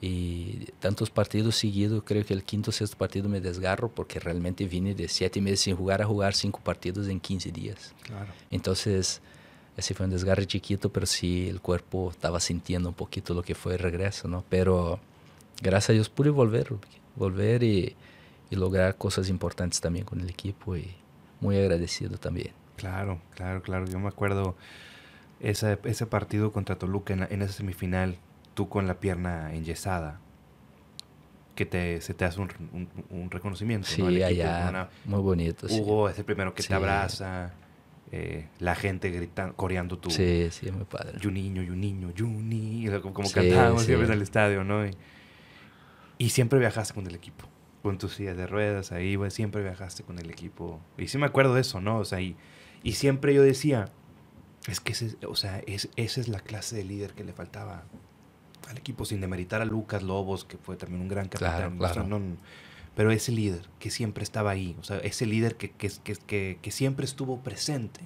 y tantos partidos seguidos, creo que el quinto o sexto partido me desgarro, porque realmente vine de siete meses sin jugar a jugar cinco partidos en 15 días. Claro. Entonces, ese fue un desgarre chiquito, pero sí el cuerpo estaba sintiendo un poquito lo que fue el regreso, ¿no? Pero gracias a Dios pude volver, volver y, y lograr cosas importantes también con el equipo y muy agradecido también. Claro, claro, claro. Yo me acuerdo ese, ese partido contra Toluca en, la- en esa semifinal, tú con la pierna enyesada, que te, se te hace un, un- un reconocimiento. Sí, ¿no? Al equipo, allá, una- muy bonito. sí. Hugo es el primero que Sí. te abraza, eh, la gente gritando, coreando tu Sí, sí, muy padre. Juninho, Juninho, Juni, como, como Sí, cantábamos sí. siempre en el estadio, ¿no? Y, y siempre viajaste con el equipo, con tus sillas de ruedas ahí, güey, siempre viajaste con el equipo. Y sí me acuerdo de eso, ¿no? O sea, y, y siempre yo decía, es que ese, o sea, es, esa es la clase de líder que le faltaba al equipo, sin demeritar a Lucas Lobos, que fue también un gran capitán. Claro, o sea, claro. no- pero ese líder que siempre estaba ahí, o sea, ese líder que, que, que, que, siempre estuvo presente,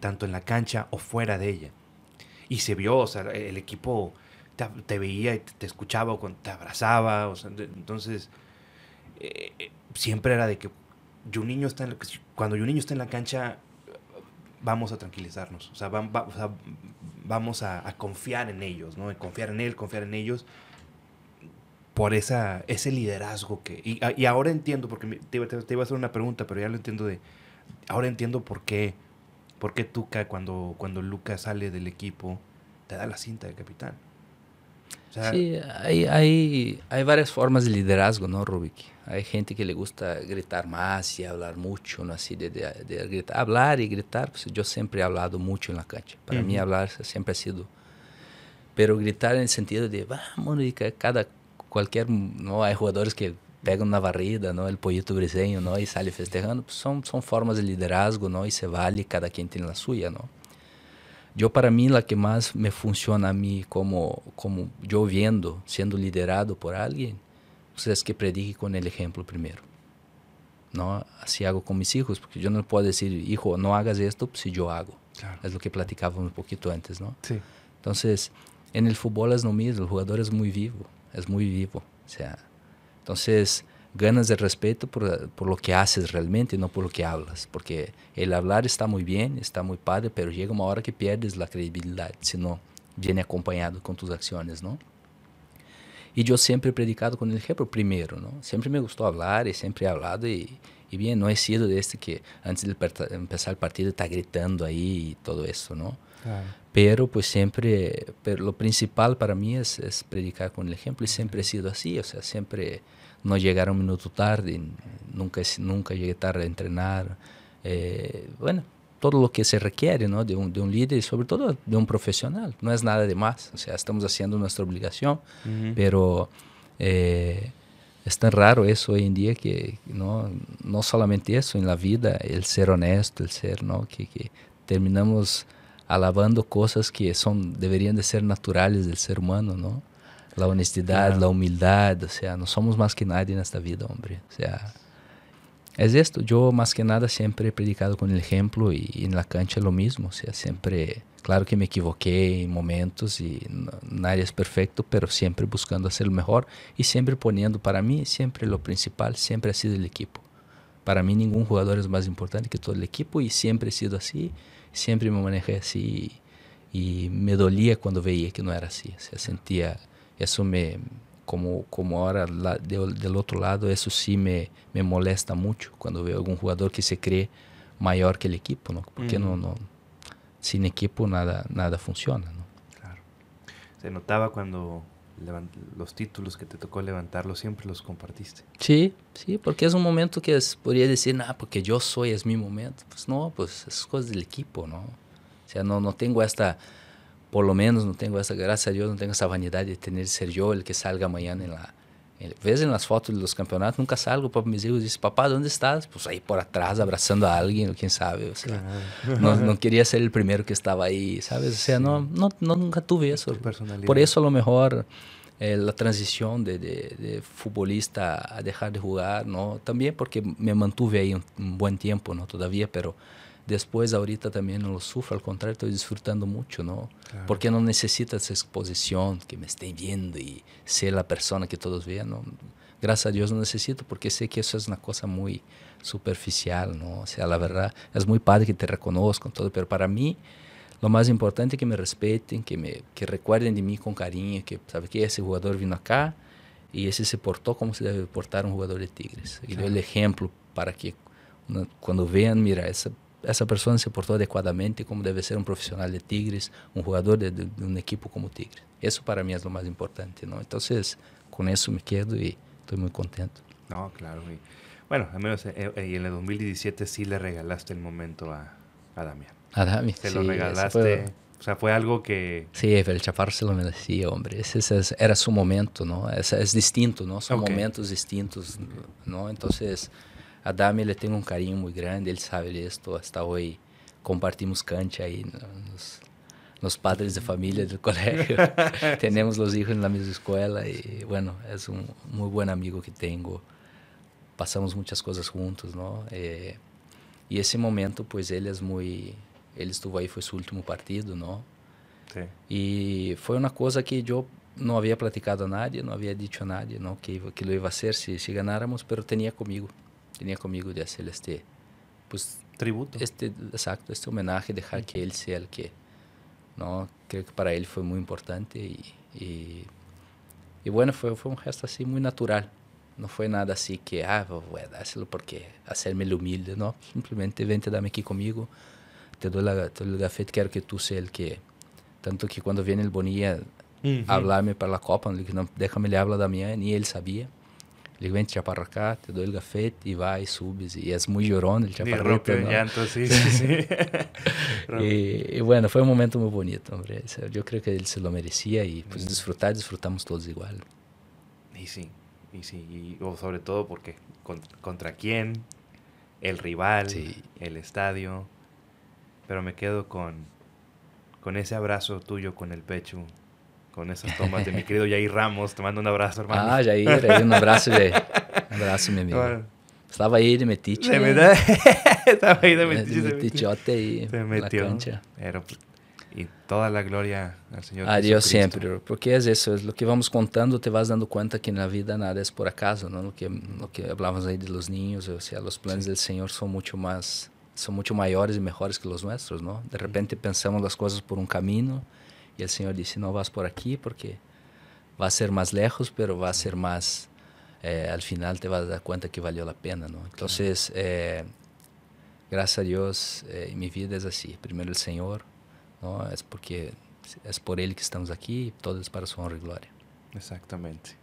tanto en la cancha o fuera de ella. Y se vio, o sea, el equipo te, veía y te, escuchaba, o te abrazaba, o sea, entonces eh, siempre era de que cuando Juninho está en la cancha vamos a tranquilizarnos, o sea, vamos a, a confiar en ellos, ¿no? Confiar en él, confiar en ellos por esa, ese liderazgo que... Y, y ahora entiendo, porque te, iba- te- te iba a hacer una pregunta, pero ya lo entiendo de... Ahora entiendo por qué, por qué Tuca cuando, cuando Lucas sale del equipo te da la cinta de capitán. sí, hay, hay, hay varias formas de liderazgo, ¿no, Rubik? Hay gente que le gusta gritar más y hablar mucho, ¿no? Así de, de, gritar, hablar y gritar. Pues yo siempre he hablado mucho en la cancha. Para mí hablar siempre ha sido... Pero gritar en el sentido de, vamos, y cada, cualquier, ¿no? Hay jugadores que pegan una barrida, ¿no? El pollito briseño, ¿no? Y sale festejando. Pues son, son formas de liderazgo, ¿no? Y se vale, cada quien tiene la suya, ¿no? Yo para mí la que más me funciona a mí como, como yo viendo, siendo liderado por alguien, pues es que predique con el ejemplo primero. ¿no? Así hago con mis hijos, porque yo no puedo decir, hijo, no hagas esto si yo hago. Es lo que platicábamos un poquito antes, ¿no? Sí. Entonces, en el fútbol es lo mismo, el jugador es muy vivo, es muy vivo. O sea, entonces, ganas de respeto por, por, lo que haces realmente, no por lo que hablas. Porque el hablar está muy bien, está muy padre, pero llega una hora que pierdes la credibilidad si no viene acompañado con tus acciones, ¿no? Y yo siempre he predicado con el ejemplo primero, ¿no? Siempre me gustó hablar y siempre he hablado y, y bien, no he sido de este que antes de empezar el partido está gritando ahí y todo eso, ¿no? Claro. Pero pues siempre, pero lo principal para mí es, es predicar con el ejemplo y siempre he sido así, o sea, siempre no llegar un minuto tarde, nunca, nunca llegué tarde a entrenar. Eh, bueno, todo lo que se requiere ¿no? de, un, de un líder y sobre todo de un profesional. No es nada de más. O sea, estamos haciendo nuestra obligación, pero eh, es tan raro eso hoy en día que no, no solamente eso, en la vida, el ser honesto, el ser, ¿no? que, que terminamos alabando cosas que son deberían de ser naturales del ser humano, ¿no? la honestidad, claro. la humildad, o sea, no somos más que nadie en esta vida, hombre. O sea, es esto. Yo más que nada siempre he predicado con el ejemplo y, y en la cancha lo mismo. O sea, siempre, claro que me equivoqué en momentos y no, nadie es perfecto, pero siempre buscando hacer lo mejor y siempre poniendo para mí, siempre lo principal, siempre ha sido el equipo. Para mí ningún jugador es más importante que todo el equipo y siempre he sido así, siempre me manejé así y, me dolía cuando veía que no era así. O sea, sentía eso me, como, como ahora la, de, del otro lado, eso sí me, me molesta mucho cuando veo algún jugador que se cree mayor que el equipo, ¿no? Porque mm. no, no, sin equipo nada, nada funciona, ¿no? Claro. Se notaba cuando los títulos que te tocó levantarlos siempre los compartiste. Sí, sí, porque es un momento que es, podría decir, nada, porque yo soy, es mi momento. Pues no, pues es cosa del equipo, ¿no? O sea, no, no tengo esta por lo menos no tengo esa, gracias a Dios, no tengo esa vanidad de tener ser yo el que salga mañana en la... En, ves en las fotos de los campeonatos, nunca salgo para mis hijos y dicen, papá, ¿dónde estás? Pues ahí por atrás abrazando a alguien, o quién sabe. O sea, no, no, quería ser el primero que estaba ahí, ¿sabes? O sea, sí. no, no, no, nunca tuve eso. Por eso a lo mejor eh, la transición de, de, de, futbolista a dejar de jugar, ¿no? También porque me mantuve ahí un, un buen tiempo, ¿no? Todavía, pero Después, ahorita también no lo sufro, al contrario, estoy disfrutando mucho, ¿no? Claro. Porque no necesita esa exposición, que me estén viendo y ser la persona que todos vean, ¿no? Gracias a Dios no necesito, porque sé que eso es una cosa muy superficial, ¿no? O sea, la verdad, es muy padre que te reconozcan todo, pero para mí, lo más importante es que me respeten, que, me, que recuerden de mí con cariño, que, ¿sabe que Ese jugador vino acá y ese se portó como se debe portar un jugador de Tigres. Y claro. dio el ejemplo para que cuando vean, mira, esa essa pessoa se portou adequadamente como deve ser um profissional de Tigres, um jogador de, de, de um equipo como Tigres. Isso para mim é o mais importante, não? Então, com isso me quedo e estou muito contente. No, claro. Y, bueno, al menos eh, eh, en el 2017 sí le regalaste el momento a, a Damián. A Damián, Te sí, lo regalaste. Fue, o sea, fue algo que... Sí, el Chaparro se lo merecía, hombre. Ese, ese era su momento, ¿no? Es, es distinto, ¿no? Son okay. momentos distintos, ¿no? Entonces... A Dami le tengo un cariño muy grande, él sabe de esto. Hasta hoy compartimos cancha ahí, nos, los padres de familia del colegio. [laughs] Tenemos los hijos en la misma escuela y bueno, es un muy buen amigo que tengo. Pasamos muchas cosas juntos, ¿no? Eh, y ese momento, pues él es muy... Él estuvo ahí, fue su último partido, ¿no? Sí. Y fue una cosa que yo no había platicado a nadie, no había dicho a nadie, ¿no? Que, que lo iba a hacer si, si ganáramos, pero tenía conmigo tenía conmigo de hacer este, pues, tributo. Este, exacto, este homenaje, dejar que él sea el que, ¿no? Creo que para él fue muy importante y, y, y bueno, fue, fue un gesto así muy natural. No fue nada así que, ah, voy a dárselo porque hacerme el humilde, no. Simplemente vente, dame aquí conmigo, te doy, la, te doy el gafete, quiero que tú seas el que, tanto que cuando viene el Bonilla, uhum. hablar-me para a Copa. Le dije, não, déjame le habla da minha, nem ele sabia. Ele vem te para cá, te dou o gafete e vai, subes. E é muito llorón, ele te rompe el llanto, sí, sí, sí. y, y, bueno, foi um momento muito bonito, hombre. Eu creio que ele se lo merecia e pues mm. disfrutar, disfrutamos todos igual. Y sí, y sí, y, sobre todo porque contra quién, el rival, sí. el estadio. Pero me quedo con, con ese abrazo tuyo con el pecho, con esas tomas de mi querido Jair Ramos. Te mando un abrazo, hermano. Ah, Jair, un abrazo, de, un abrazo, mi amigo. Bueno. Estaba ahí de metiche. [laughs] Estaba ahí de metiche. De metichote y se metió. la cancha. Pero, y toda la gloria al Señor A Dios siempre, porque es eso, es lo que vamos contando, te vas dando cuenta que en la vida nada es por acaso, ¿no? Lo que, lo que hablamos ahí de los niños, o sea, los planes sí. del Señor son mucho más, son mucho mayores y mejores que los nuestros, ¿no? De repente pensamos las cosas por un camino y el Señor dice, no vas por aquí porque va a ser más lejos, pero va a ser más, eh, al final te vas a dar cuenta que valió la pena, ¿no? Entonces, eh, gracias a Dios, eh, mi vida es así, primero el Señor, ¿no? Es porque es por Él que estamos aquí y todo es para su honra y gloria. Exactamente.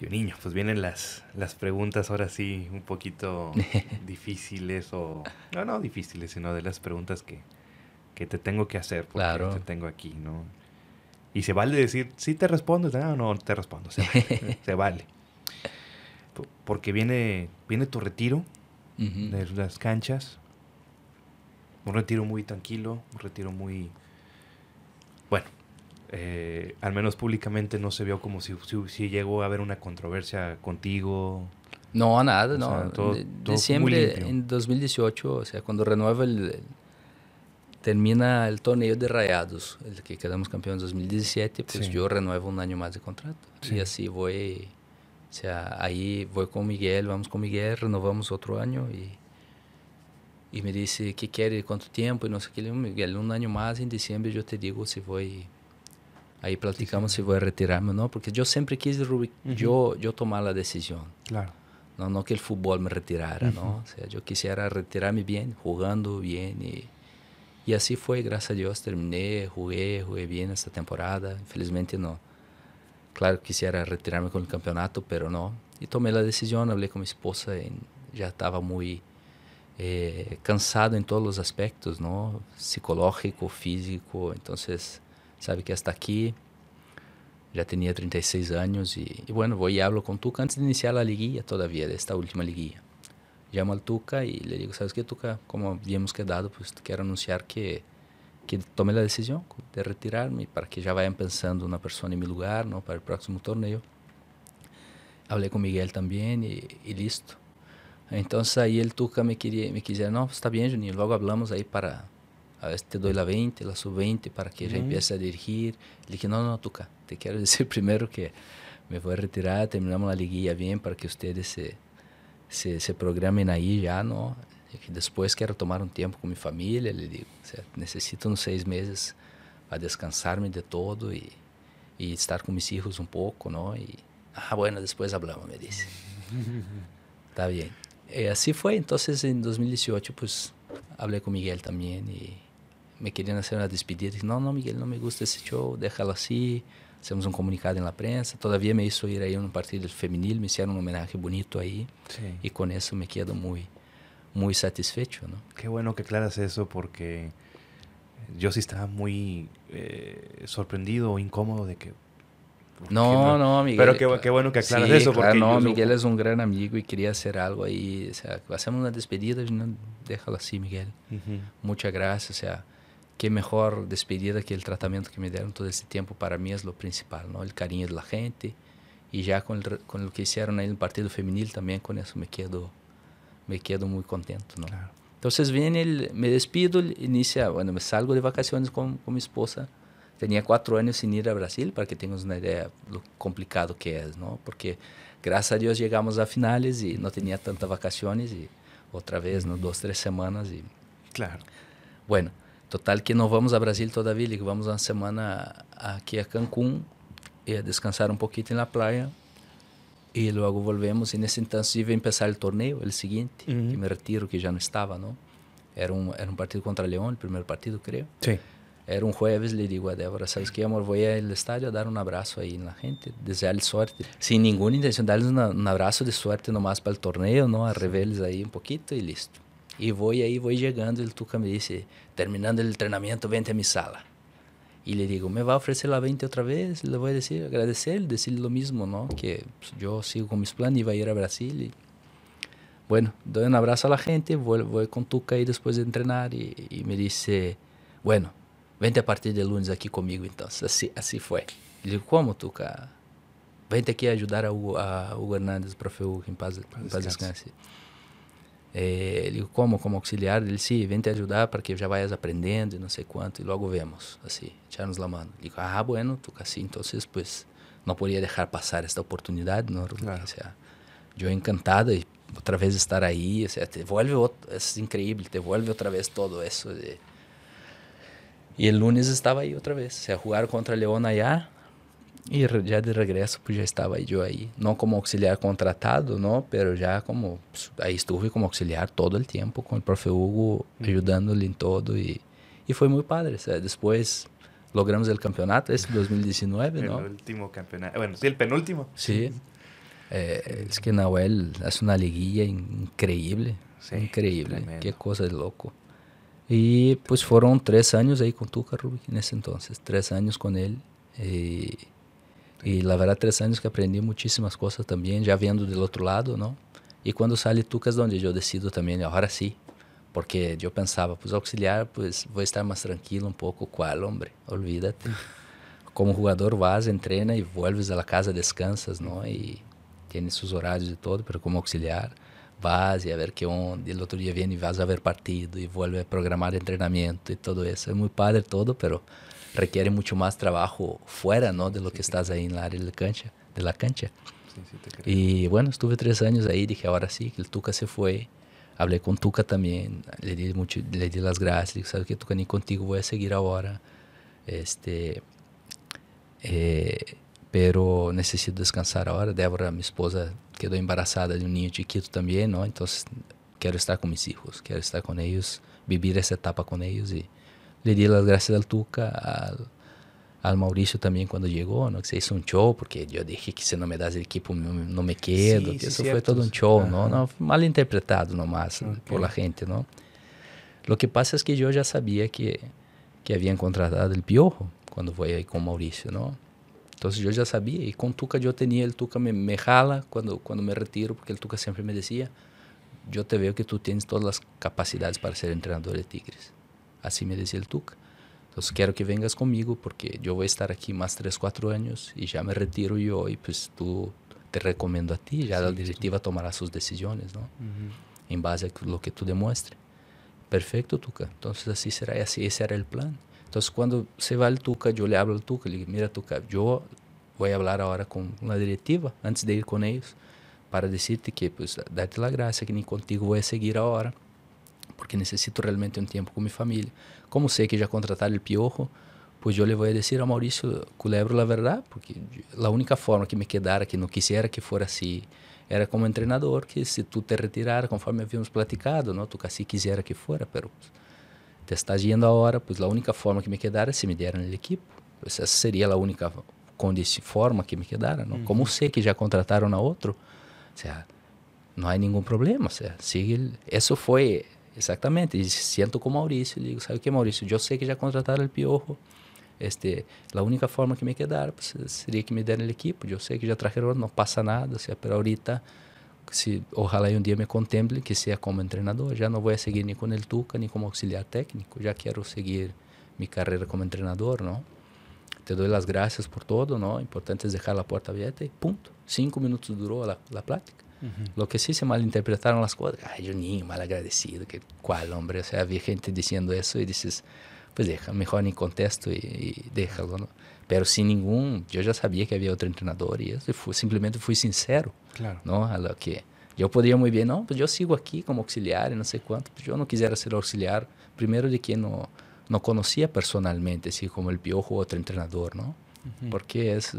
Y niño, pues vienen las, las preguntas ahora sí un poquito [laughs] difíciles o... No, no difíciles, sino de las preguntas que, que te tengo que hacer porque claro. te tengo aquí, ¿no? Y se vale decir, sí te respondo, no, no te respondo, se vale. [laughs] se vale. Porque viene, viene tu retiro uh -huh. de las canchas, un retiro muy tranquilo, un retiro muy... Bueno, eh, al menos públicamente no se vio como si, si, si, llegó a haber una controversia contigo. No, nada, o no. Sea, todo, de, todo diciembre en 2018, o sea, cuando renueva el, termina el torneo de Rayados, el que quedamos campeones en 2017, pues sí. yo renuevo un año más de contrato. Sí. Y así voy, o sea, ahí voy con Miguel, vamos con Miguel, renovamos otro año y e me disse que quer, quanto tempo e não sei o que. Miguel, um ano mais em dezembro eu te digo se vou. Aí platicamos se vou retirar-me ou não, porque eu sempre quis uhum. eu, eu tomar a decisão. Claro. Não, não que o futebol me retirara, uhum. não. Ou seja, eu quisera retirar-me bem, jogando bem. E, e assim foi, graças a Deus, terminei, joguei, joguei bem essa temporada. Infelizmente não. Claro, quisera retirar-me com o campeonato, pero não. E tomei a decisão, falei com minha esposa, e já estava muito eh, cansado en todos los aspectos, ¿no? Psicológico, físico. Entonces, sabe que hasta aquí ya tenía 36 años y, y, bueno, voy y hablo con Tuca antes de iniciar la liguilla todavía, de esta última liguilla. Llamo al Tuca y le digo, ¿sabes qué, Tuca? Como habíamos quedado, pues quiero anunciar que, que tome la decisión de retirarme para que ya vayan pensando una persona en mi lugar, ¿no? Para el próximo torneo. Hablé con Miguel también y, y listo. Entonces ahí el Tuca me quería, me quisiera, no, está bien, Juninho, luego hablamos ahí para, a ver, te doy la 20, la sub-20 para que ya empiece a dirigir. Le dije, no, no, Tuca, te quiero [laughs] decir primero que me voy a retirar, terminamos la liguilla bien para que ustedes se, se, se programen ahí ya, ¿no? Y después quiero tomar un tiempo con mi familia, le digo, o sea, necesito unos seis meses para descansarme de todo y, y estar con mis hijos un poco, ¿no? Y, [laughs] ah, bueno, después hablamos, me dice. Está [laughs] bien. Eh, así fue, entonces en 2018 pues hablé con Miguel también y me querían hacer una despedida. Dije, no, no, Miguel, no me gusta ese show, déjalo así. Hacemos un comunicado en la prensa. Todavía me hizo ir ahí a un partido femenil, me hicieron un homenaje bonito ahí. Sí. Y con eso me quedo muy, muy satisfecho. ¿no? Qué bueno que aclaras eso porque yo sí estaba muy eh, sorprendido o incómodo de que no, no, Miguel. Pero qué, qué bueno que aclaras sí, eso. Porque claro, no, Miguel es un gran amigo y quería hacer algo ahí. O sea, hacemos una despedida, no, déjalo así, Miguel. Uh -huh. Muchas gracias. O sea, qué mejor despedida que el tratamiento que me dieron todo este tiempo para mí es lo principal, ¿no? El cariño de la gente. Y ya con, el, con lo que hicieron ahí en el partido femenil también con eso me quedo, me quedo muy contento, ¿no? Claro. Entonces viene, el, me despido, inicia, bueno, me salgo de vacaciones con, con mi esposa Tenía cuatro años sin ir a Brasil, para que tengas una idea lo complicado que es, ¿no? Porque gracias a Dios llegamos a finales y no tenía tantas vacaciones y otra vez, ¿no? Dos, tres semanas y... Claro. Bueno, total que no vamos a Brasil todavía, le vamos una semana aquí a Cancún y a descansar un poquito en la playa y luego volvemos y en ese entonces iba a empezar el torneo, el siguiente, uh -huh. que me retiro, que ya no estaba, ¿no? Era un, era un partido contra León, el primer partido, creo. Sí. Era un jueves, le digo a Débora, ¿sabes qué, amor? Voy al estadio a dar un abrazo ahí en la gente, desearles suerte. Sin ninguna intención, darles una, un abrazo de suerte nomás para el torneo, ¿no? A reveles ahí un poquito y listo. Y voy ahí, voy llegando, el Tuca me dice, terminando el entrenamiento, vente a mi sala. Y le digo, ¿me va a ofrecer la 20 otra vez? Le voy a decir, agradecer, decirle lo mismo, ¿no? Que pues, yo sigo con mis planes, iba a ir a Brasil. Y, bueno, doy un abrazo a la gente, voy, voy con Tuca ahí después de entrenar y, y me dice, bueno, vente a partir de lunes aqui comigo, então. Assim, assim foi. Ele disse, como, Tuca? Vente aqui ajudar a Hugo, a Hugo Hernandes, o profe Hugo, em paz, em paz descanse. É, ele como, como auxiliar? Ele disse, sim, vente ajudar para que já vayas aprendendo e não sei quanto, e logo vemos, assim, echarnos la mano. Ele disse, ah, bueno, Tuca, sim, então, pues, não podia deixar passar esta oportunidade, não? Claro. O sea, eu encantado e outra vez estar aí, o sea, te vuelve, é incrível, te vuelve outra vez todo isso de Y el lunes estaba ahí otra vez, o sea, jugar contra León allá y ya de regreso pues ya estaba yo ahí, no como auxiliar contratado, ¿no? Pero ya como, pues, ahí estuve como auxiliar todo el tiempo con el profe Hugo, ayudándole en todo y, y fue muy padre, o sea, después logramos el campeonato, es 2019, ¿no? El último campeonato, bueno, sí, el penúltimo. Sí, eh, es que Nahuel hace una liguilla increíble, sí, increíble, tremendo. qué cosa de loco. Y pues fueron tres años ahí con Tuca Rubik en ese entonces, tres años con él. Y, y, la verdad, tres años que aprendí muchísimas cosas también, ya viendo del otro lado, ¿no? Y cuando sale Tuca es donde yo decido también, ahora sí, porque yo pensaba, pues auxiliar, pues voy a estar más tranquilo un poco, ¿cuál, hombre? Olvídate. Como jugador vas, entrena y vuelves a casa, descansas, ¿no? Y tienes sus horarios y todo, pero como auxiliar vas e a ver que onda, el otro día viene y vas a ver partido y vuelve a programar entrenamiento y todo eso. Es muy padre todo, pero requiere mucho más trabajo fuera, ¿no? De lo que estás ahí en la área de la cancha. De la cancha. Y bueno, estuve tres años ahí, dije, ahora sí, que el Tuca se fue. Hablé con Tuca también, le di, mucho, le di las gracias, dije, ¿sabes qué, Tuca? Ni contigo voy a seguir ahora. Este, eh, pero necesito descansar ahora. Débora, mi esposa, quedó embarazada de un niño chiquito también, ¿no? Entonces quiero estar con mis hijos, quiero estar con ellos, vivir esa etapa con ellos y le di las gracias al Tuca, al, al Mauricio también cuando llegó, ¿no? Que se hizo un show, porque yo dije que si no me das el equipo no me quedo, sí, que sí, eso cierto. fue todo un show, Ajá. ¿no? no mal interpretado nomás okay. por la gente, ¿no? Lo que pasa es que yo ya sabía que, que habían contratado el Piojo cuando fue ahí con Mauricio, ¿no? Entonces yo ya sabía y con Tuca yo tenía, el Tuca me, me jala cuando, cuando me retiro, porque el Tuca siempre me decía, yo te veo que tú tienes todas las capacidades para ser entrenador de Tigres. Así me decía el Tuca. Entonces quiero que vengas conmigo porque yo voy a estar aquí más 3, 4 años y ya me retiro yo y pues tú te recomiendo a ti, ya sí, la directiva sí. tomará sus decisiones, ¿no? Uh -huh. En base a lo que tú demuestres. Perfecto, Tuca. Entonces así será y así ese era el plan. Entonces, cuando se va el Tuca, yo le hablo al Tuca, le digo, mira Tuca, yo voy a hablar ahora con la directiva, antes de ir con ellos, para decirte que, pues, darte la gracia, que ni contigo voy a seguir ahora, porque necesito realmente un tiempo con mi familia. Como sé que ya contrataron el Piojo, pues yo le voy a decir a Mauricio Culebro la verdad, porque la única forma que me quedara, que no quisiera que fuera así, era como entrenador, que si tú te retiraras, conforme habíamos platicado, ¿no? Tú casi quisiera que fuera, pero... Pues, te estás yendo ahora, pues la única forma que me quedara si me dieran el equipo. Pues esa sería la única forma que me quedara, ¿no? Uh -huh. Como sé que ya contrataron a o sea, no hay ningún problema, o sea, sigue el, eso fue exactamente, y siento con Mauricio, digo, ¿sabe qué, Mauricio? Yo sé que ya contrataron el Piojo, este, la única forma que me quedara pues, sería que me dieran el equipo, yo sé que ya trajeron, no pasa nada, o sea, pero ahorita si ojalá un día me contemple que sea como entrenador. Ya no voy a seguir ni con el Tuca ni como auxiliar técnico. Ya quiero seguir mi carrera como entrenador, ¿no? Te doy las gracias por todo, ¿no? Importante es dejar la puerta abierta y punto. Cinco minutos duró la, la plática. Lo que sí se malinterpretaron las cosas. Ay, Juninho, mal agradecido. Que, ¿Cuál, hombre? O sea, había gente diciendo eso y dices, pues deja, mejor ni contesto y, y déjalo, ¿no? pero sin ningún, yo ya sabía que había otro entrenador y eso, y fui, simplemente fui sincero, claro. ¿no? A lo que yo podía muy bien, no, pues yo sigo aquí como auxiliar y no sé cuánto, pues yo no quisiera ser auxiliar, primero de quien no, no conocía personalmente, así como el Piojo o otro entrenador, ¿no? Uh -huh. Porque es,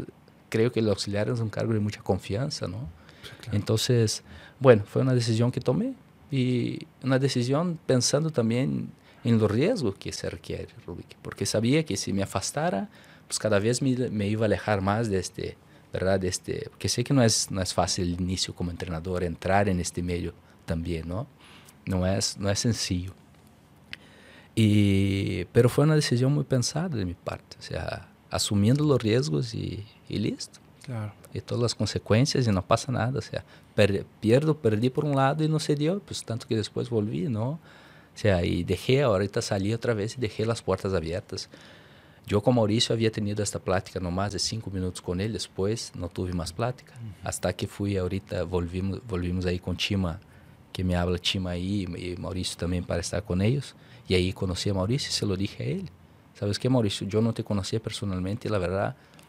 creo que el auxiliar es un cargo de mucha confianza, ¿no? Sí, claro. Entonces, bueno, fue una decisión que tomé y una decisión pensando también en los riesgos que se requiere, Rubik, porque sabía que si me afastara, pues cada vez me, me, iba a alejar más de este, ¿verdad? De este, porque sé que no es, no es fácil el inicio como entrenador, entrar en este medio también, ¿no? No es, no es sencillo. Y, pero fue una decisión muy pensada de mi parte, o sea, asumiendo los riesgos y, y listo. Claro. Y todas las consecuencias y no pasa nada, o sea, per, pierdo, perdí por un lado y no se pues tanto que después volví, ¿no? O sea, y dejé, ahorita salí otra vez y dejé las puertas abiertas. Yo con Mauricio había tenido esta plática no más de cinco minutos con él, después no tuve más plática. Uh -huh. Hasta que fui ahorita, volvimos, volvimos ahí con Chima, que me habla Chima ahí y Mauricio también para estar con ellos. Y ahí conocí a Mauricio y se lo dije a él. ¿Sabes qué, Mauricio? Yo no te conocía personalmente y la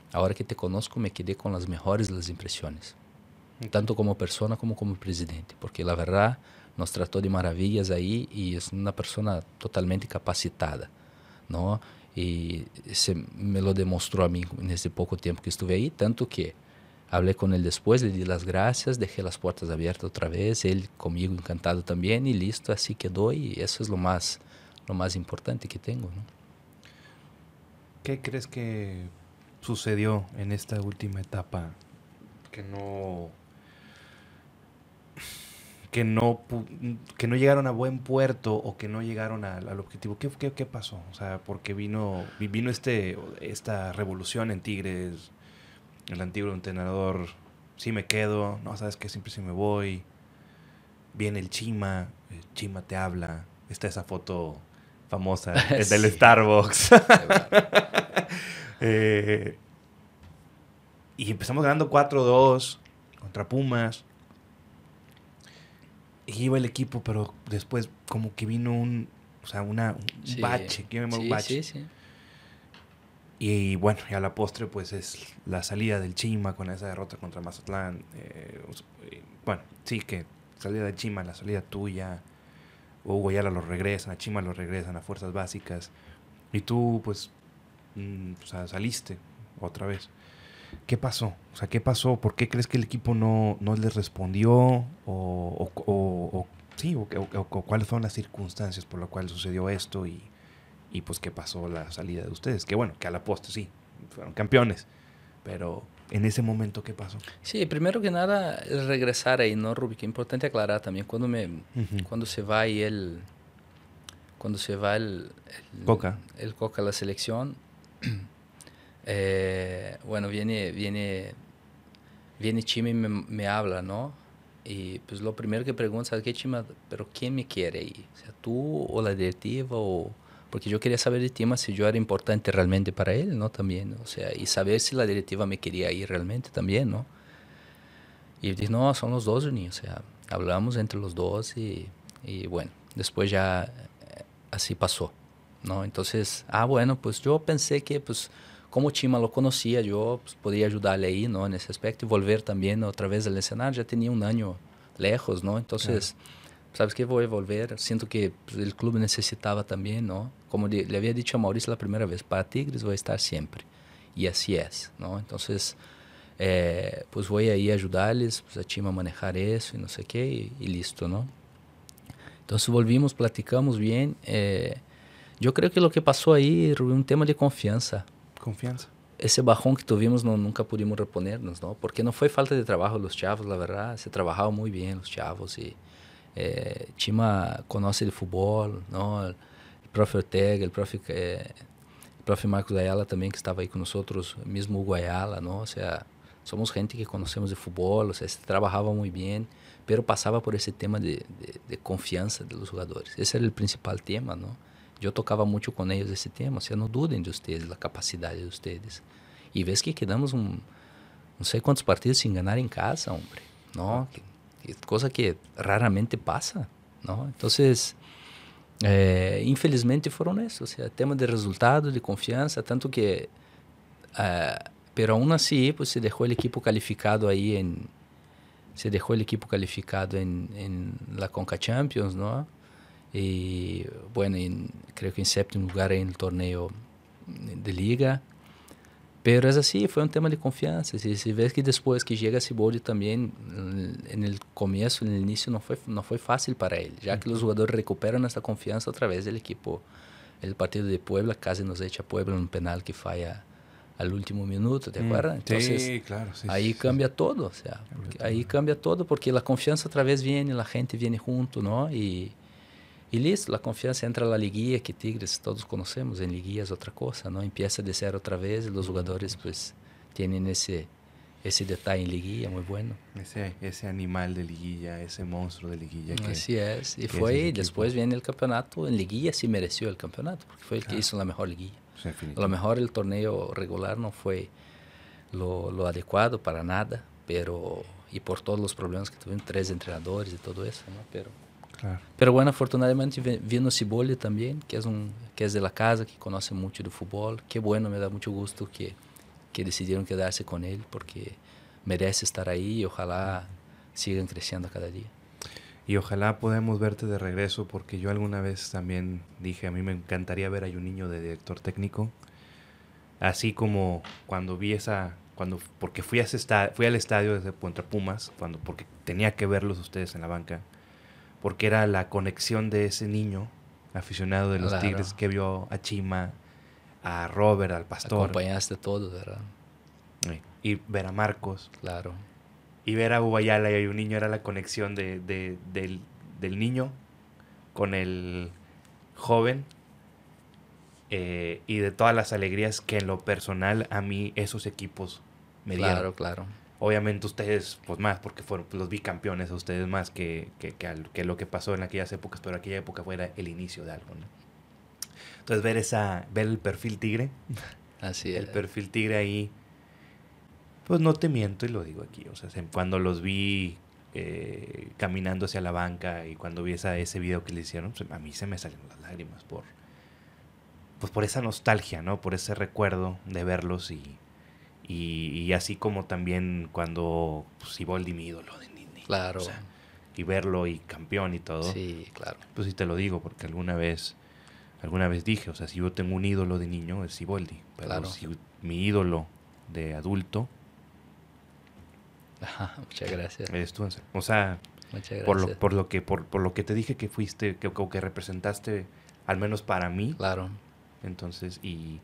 verdad, ahora que te conozco me quedé con las mejores las impresiones. Tanto como persona como como presidente. Porque la verdad nos trató de maravillas ahí y es una persona totalmente capacitada, ¿no? Y se me lo demostró a mí en ese poco tiempo que estuve ahí, tanto que hablé con él después, le di las gracias, dejé las puertas abiertas otra vez, él conmigo encantado también y listo, así quedó y eso es lo más, lo más importante que tengo. ¿no? ¿Qué crees que sucedió en esta última etapa que no que no que no llegaron a buen puerto o que no llegaron al, al objetivo ¿Qué, ¿Qué, qué, pasó? O sea, porque vino vino este esta revolución en Tigres, el antiguo entrenador, sí me quedo, no sabes que siempre sí me voy. Viene el Chima, el Chima te habla, está esa foto famosa [laughs] sí. del Starbucks. [laughs] eh, y empezamos ganando 4-2 contra Pumas y iba el equipo, pero después como que vino un, o sea, una, un Sí. bache, que Sí, bache. sí, sí. Y bueno, y a la postre pues es la salida del Chima con esa derrota contra Mazatlán. eh, bueno, sí que salida del Chima, la salida tuya. Hugo Yala lo regresan, a Chima lo regresan a fuerzas básicas. Y tú pues mm, o sea, saliste otra vez. ¿Qué pasó? O sea, ¿qué pasó? ¿Por qué crees que el equipo no, no les respondió? ¿O, o, o- sí, o, cuáles fueron las circunstancias por las cuales sucedió esto? Y, y pues qué pasó la salida de ustedes. Que bueno, que a la postre sí, fueron campeones. Pero en ese momento, ¿qué pasó? Sí, primero que nada, es regresar ahí, ¿no, Rubi? Que es importante aclarar también, cuando, me, Ujú. cuando se va ahí el... Cuando se va el... el Coca. El Coca a la selección, [clears throat] eh, bueno, viene, viene, viene Chima y me, habla, ¿no? Y pues lo primero que pregunta, ¿sabes qué, Chima? ¿Pero quién me quiere ahí? O sea, tú o la directiva o... Porque yo quería saber de Chima si yo era importante realmente para él, ¿no? También, o sea, y saber si la directiva me quería ir realmente también, ¿no? Y dije, no, son los dos, Juninho. O sea, hablamos entre los dos y, y bueno, después ya eh, así pasó, ¿no? Entonces, ah, bueno, pues yo pensé que, pues, como Chima lo conocía, yo pues, podía ayudarle ahí, ¿no? En ese aspecto y volver también otra vez al escenario. Ya tenía un año lejos, ¿no? Entonces, ¿sabes qué? Voy a volver. Siento que pues, el club necesitaba también, ¿no? Como le, le había dicho a Mauricio la primera vez, para Tigres voy a estar siempre. Y así es, ¿no? Entonces, eh, pues voy ahí a ayudarles, pues a Chima a manejar eso y no sé qué, y, y listo, ¿no? Entonces volvimos, platicamos bien. eh, yo creo que lo que pasó ahí Rubén, un tema de confianza. Confianza. Ese bajón que tuvimos no, nunca pudimos reponernos, ¿no? Porque no fue falta de trabajo de los chavos, la verdad. Se trabajaba muy bien los chavos y eh, Chima conoce el fútbol, ¿no? El, profe Ortega, el profe, eh, el profe Marcos Ayala también que con nosotros, mismo Hugo Ayala, ¿no? O sea, somos gente que conocemos de fútbol, o sea, se trabajaba muy bien, pero pasaba por ese tema de, de, de confianza de los jugadores. Ese era el principal tema, ¿no? Yo tocaba mucho con ellos ese tema, o sea, no duden de ustedes, la capacidad de ustedes. Y ves que quedamos un, no sé cuántos partidos sin ganar en casa, hombre, ¿no? Que- que- cosa que raramente pasa, ¿no? Entonces, eh, infelizmente fueron eso, o sea, tema de resultado, de confianza, tanto que, ah, pero aún así, pues se dejó el equipo calificado ahí en, se dejó el equipo calificado en, en la Conca Champions, ¿no? Y bueno, en- creo que en séptimo lugar en el torneo de liga. Pero es así, fue un tema de confianza. Si, si ves que después que llega Ciboldi también, en el comienzo, en el inicio, no fue, no fue fácil para él, ya que los jugadores recuperan esta confianza otra vez del equipo. El partido de Puebla casi nos echa Puebla en un penal que falla al último minuto, ¿te acuerdas? Entonces, sí, claro. Sí, ahí cambia todo, o sea, ahí cambia todo porque la confianza otra vez viene, la gente viene junto, ¿no? Y, y listo, la confianza entra a la liguilla que Tigres todos conocemos, en liguilla es otra cosa, ¿no? Empieza de ser otra vez y los jugadores pues tienen ese, ese detalle en liguilla muy bueno. Ese, ese animal de liguilla, ese monstruo de liguilla. Que, Así es, y fue, y después viene el campeonato, en liguilla sí mereció el campeonato, porque fue el que hizo la mejor liguilla. A lo mejor el torneo regular no fue lo, lo, adecuado para nada, pero y por todos los problemas que tuvieron tres entrenadores y todo eso, ¿no? Pero, claro. pero bueno, afortunadamente vino Cibolli también, que es, un, que es de la casa, que conoce mucho de fútbol. Qué bueno, me da mucho gusto que, que decidieron quedarse con él, porque merece estar ahí y ojalá sigan creciendo cada día y ojalá podamos verte de regreso porque yo alguna vez también dije, a mí me encantaría ver a un niño de director técnico, así como cuando vi esa, cuando, porque fui, a ese fui al estadio desde contra Pumas, cuando, porque tenía que verlos ustedes en la banca, porque era la conexión de ese niño aficionado de los Tigres que vio a Chima, a Robert, al Pastor. Acompañaste todo, ¿verdad? Y ver a Marcos. Claro y ver a Ubayala y a un niño era la conexión de, del, niño con el joven eh, y de todas las alegrías que en lo personal a mí esos equipos me dieron. Claro, claro. Obviamente ustedes, pues más, porque fueron pues, los bicampeones a ustedes más que, que, que, lo que pasó en aquellas épocas, pero aquella época fuera el inicio de algo, ¿no? Entonces ver esa, ver el perfil tigre. [laughs] Así El perfil tigre ahí pues no te miento y lo digo aquí. O sea, cuando los vi eh, caminando hacia la banca y cuando vi esa, ese video que le hicieron, pues, a mí se me salen las lágrimas por, pues por esa nostalgia, ¿no? Por ese recuerdo de verlos y, y, así como también cuando pues, Iboldi mi ídolo de Nini. Claro. y verlo y campeón y todo. Sí, claro. Pues sí te lo digo porque alguna vez, alguna vez dije, o sea, si yo tengo un ídolo de niño es Iboldi. Pero claro. si mi ídolo de adulto muchas gracias. O sea, por lo, por lo que por, por, lo que te dije que fuiste, que, que representaste, al menos para mí. Claro. Entonces, y,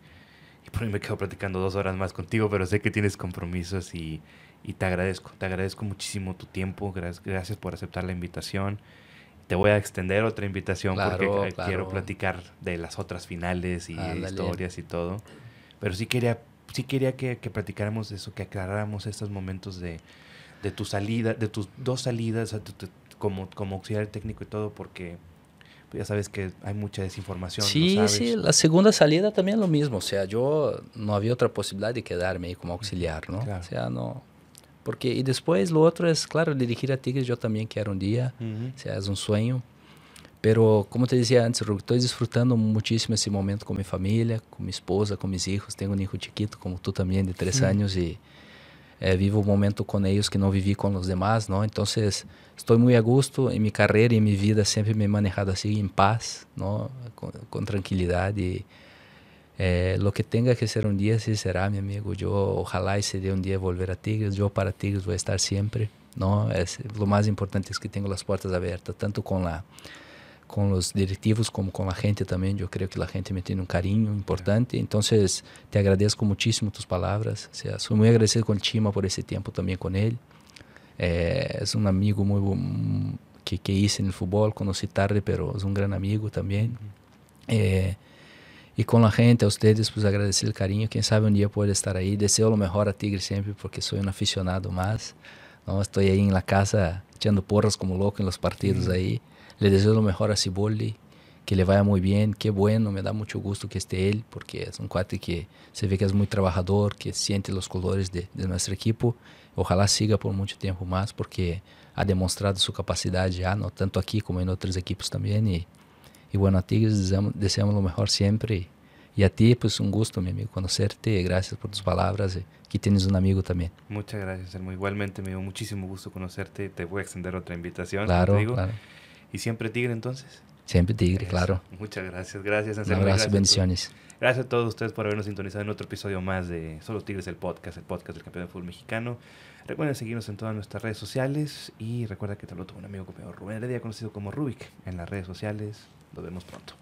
y por mí me quedo platicando dos horas más contigo, pero sé que tienes compromisos y, y te agradezco, te agradezco muchísimo tu tiempo, gracias, gracias por aceptar la invitación. Te voy a extender otra invitación porque quiero platicar de las otras finales y historias y todo. Pero sí quería, sí quería que, que platicáramos eso, que aclaráramos estos momentos de, de tu salida, de tus dos salidas como, como auxiliar técnico y todo, porque ya sabes que hay mucha desinformación. Sí, sí, la segunda salida también lo mismo, o sea, yo no había otra posibilidad de quedarme ahí como auxiliar, ¿no? O sea, no... Porque, y después lo otro es, claro, dirigir a Tigres yo también quiero un día, o sea, es un sueño. Pero, como te decía antes, estoy disfrutando muchísimo ese momento con mi familia, con mi esposa, con mis hijos. Tengo un hijo chiquito, como tú también, de tres años, y eh, vivo un momento con ellos que no viví con los demás, ¿no? Entonces, estoy muy a gusto en mi carrera y en vida, siempre me he manejado así, en paz, ¿no? Con, con tranquilidad eh, lo que tenga que ser un día, sí será, mi amigo. Yo ojalá ese día un día volver a Tigres, yo para Tigres voy a estar siempre, ¿no? Es, lo más importante es que tengo las puertas abiertas, tanto con la con los directivos como con la gente también. Yo creo que la gente me tiene un cariño importante. Entonces, te agradezco muchísimo tus palabras. O sea, soy muy agradecido con Chima por ese tiempo también con él. Eh, es un amigo muy que, que, hice en el fútbol, conocí tarde, pero es un gran amigo también. Eh, y con la gente, a ustedes, pues agradecer el cariño. Quien sabe un día puede estar ahí. Deseo lo mejor a Tigre siempre porque soy un aficionado más. ¿no? Estoy ahí en la casa echando porras como loco en los partidos ahí. Le deseo lo mejor a Ciboldi, que le vaya muy bien, qué bueno, me da mucho gusto que esté él, porque es un cuate que se ve que es muy trabajador, que siente los colores de, de nuestro equipo. Ojalá siga por mucho tiempo más, porque ha demostrado su capacidad ya, ¿no? tanto aquí como en otros equipos también. Y, y bueno, a Tigres deseamos, deseamos lo mejor siempre. Y, a ti, pues un gusto, mi amigo, conocerte. Gracias por tus palabras. Aquí tienes un amigo también. Muchas gracias, Elmo. Igualmente me dio muchísimo gusto conocerte. Te voy a extender otra invitación. Claro, claro. ¿Y siempre Tigre entonces? Siempre Tigre, claro. Muchas gracias, gracias. Un abrazo, bendiciones. Gracias a todos ustedes por habernos sintonizado en otro episodio más de Solo Tigres, el podcast, el podcast del campeón de fútbol mexicano. Recuerden seguirnos en todas nuestras redes sociales y recuerda que te tuvo un amigo como Rubén Heredia, conocido como Rubik, en las redes sociales. Nos vemos pronto.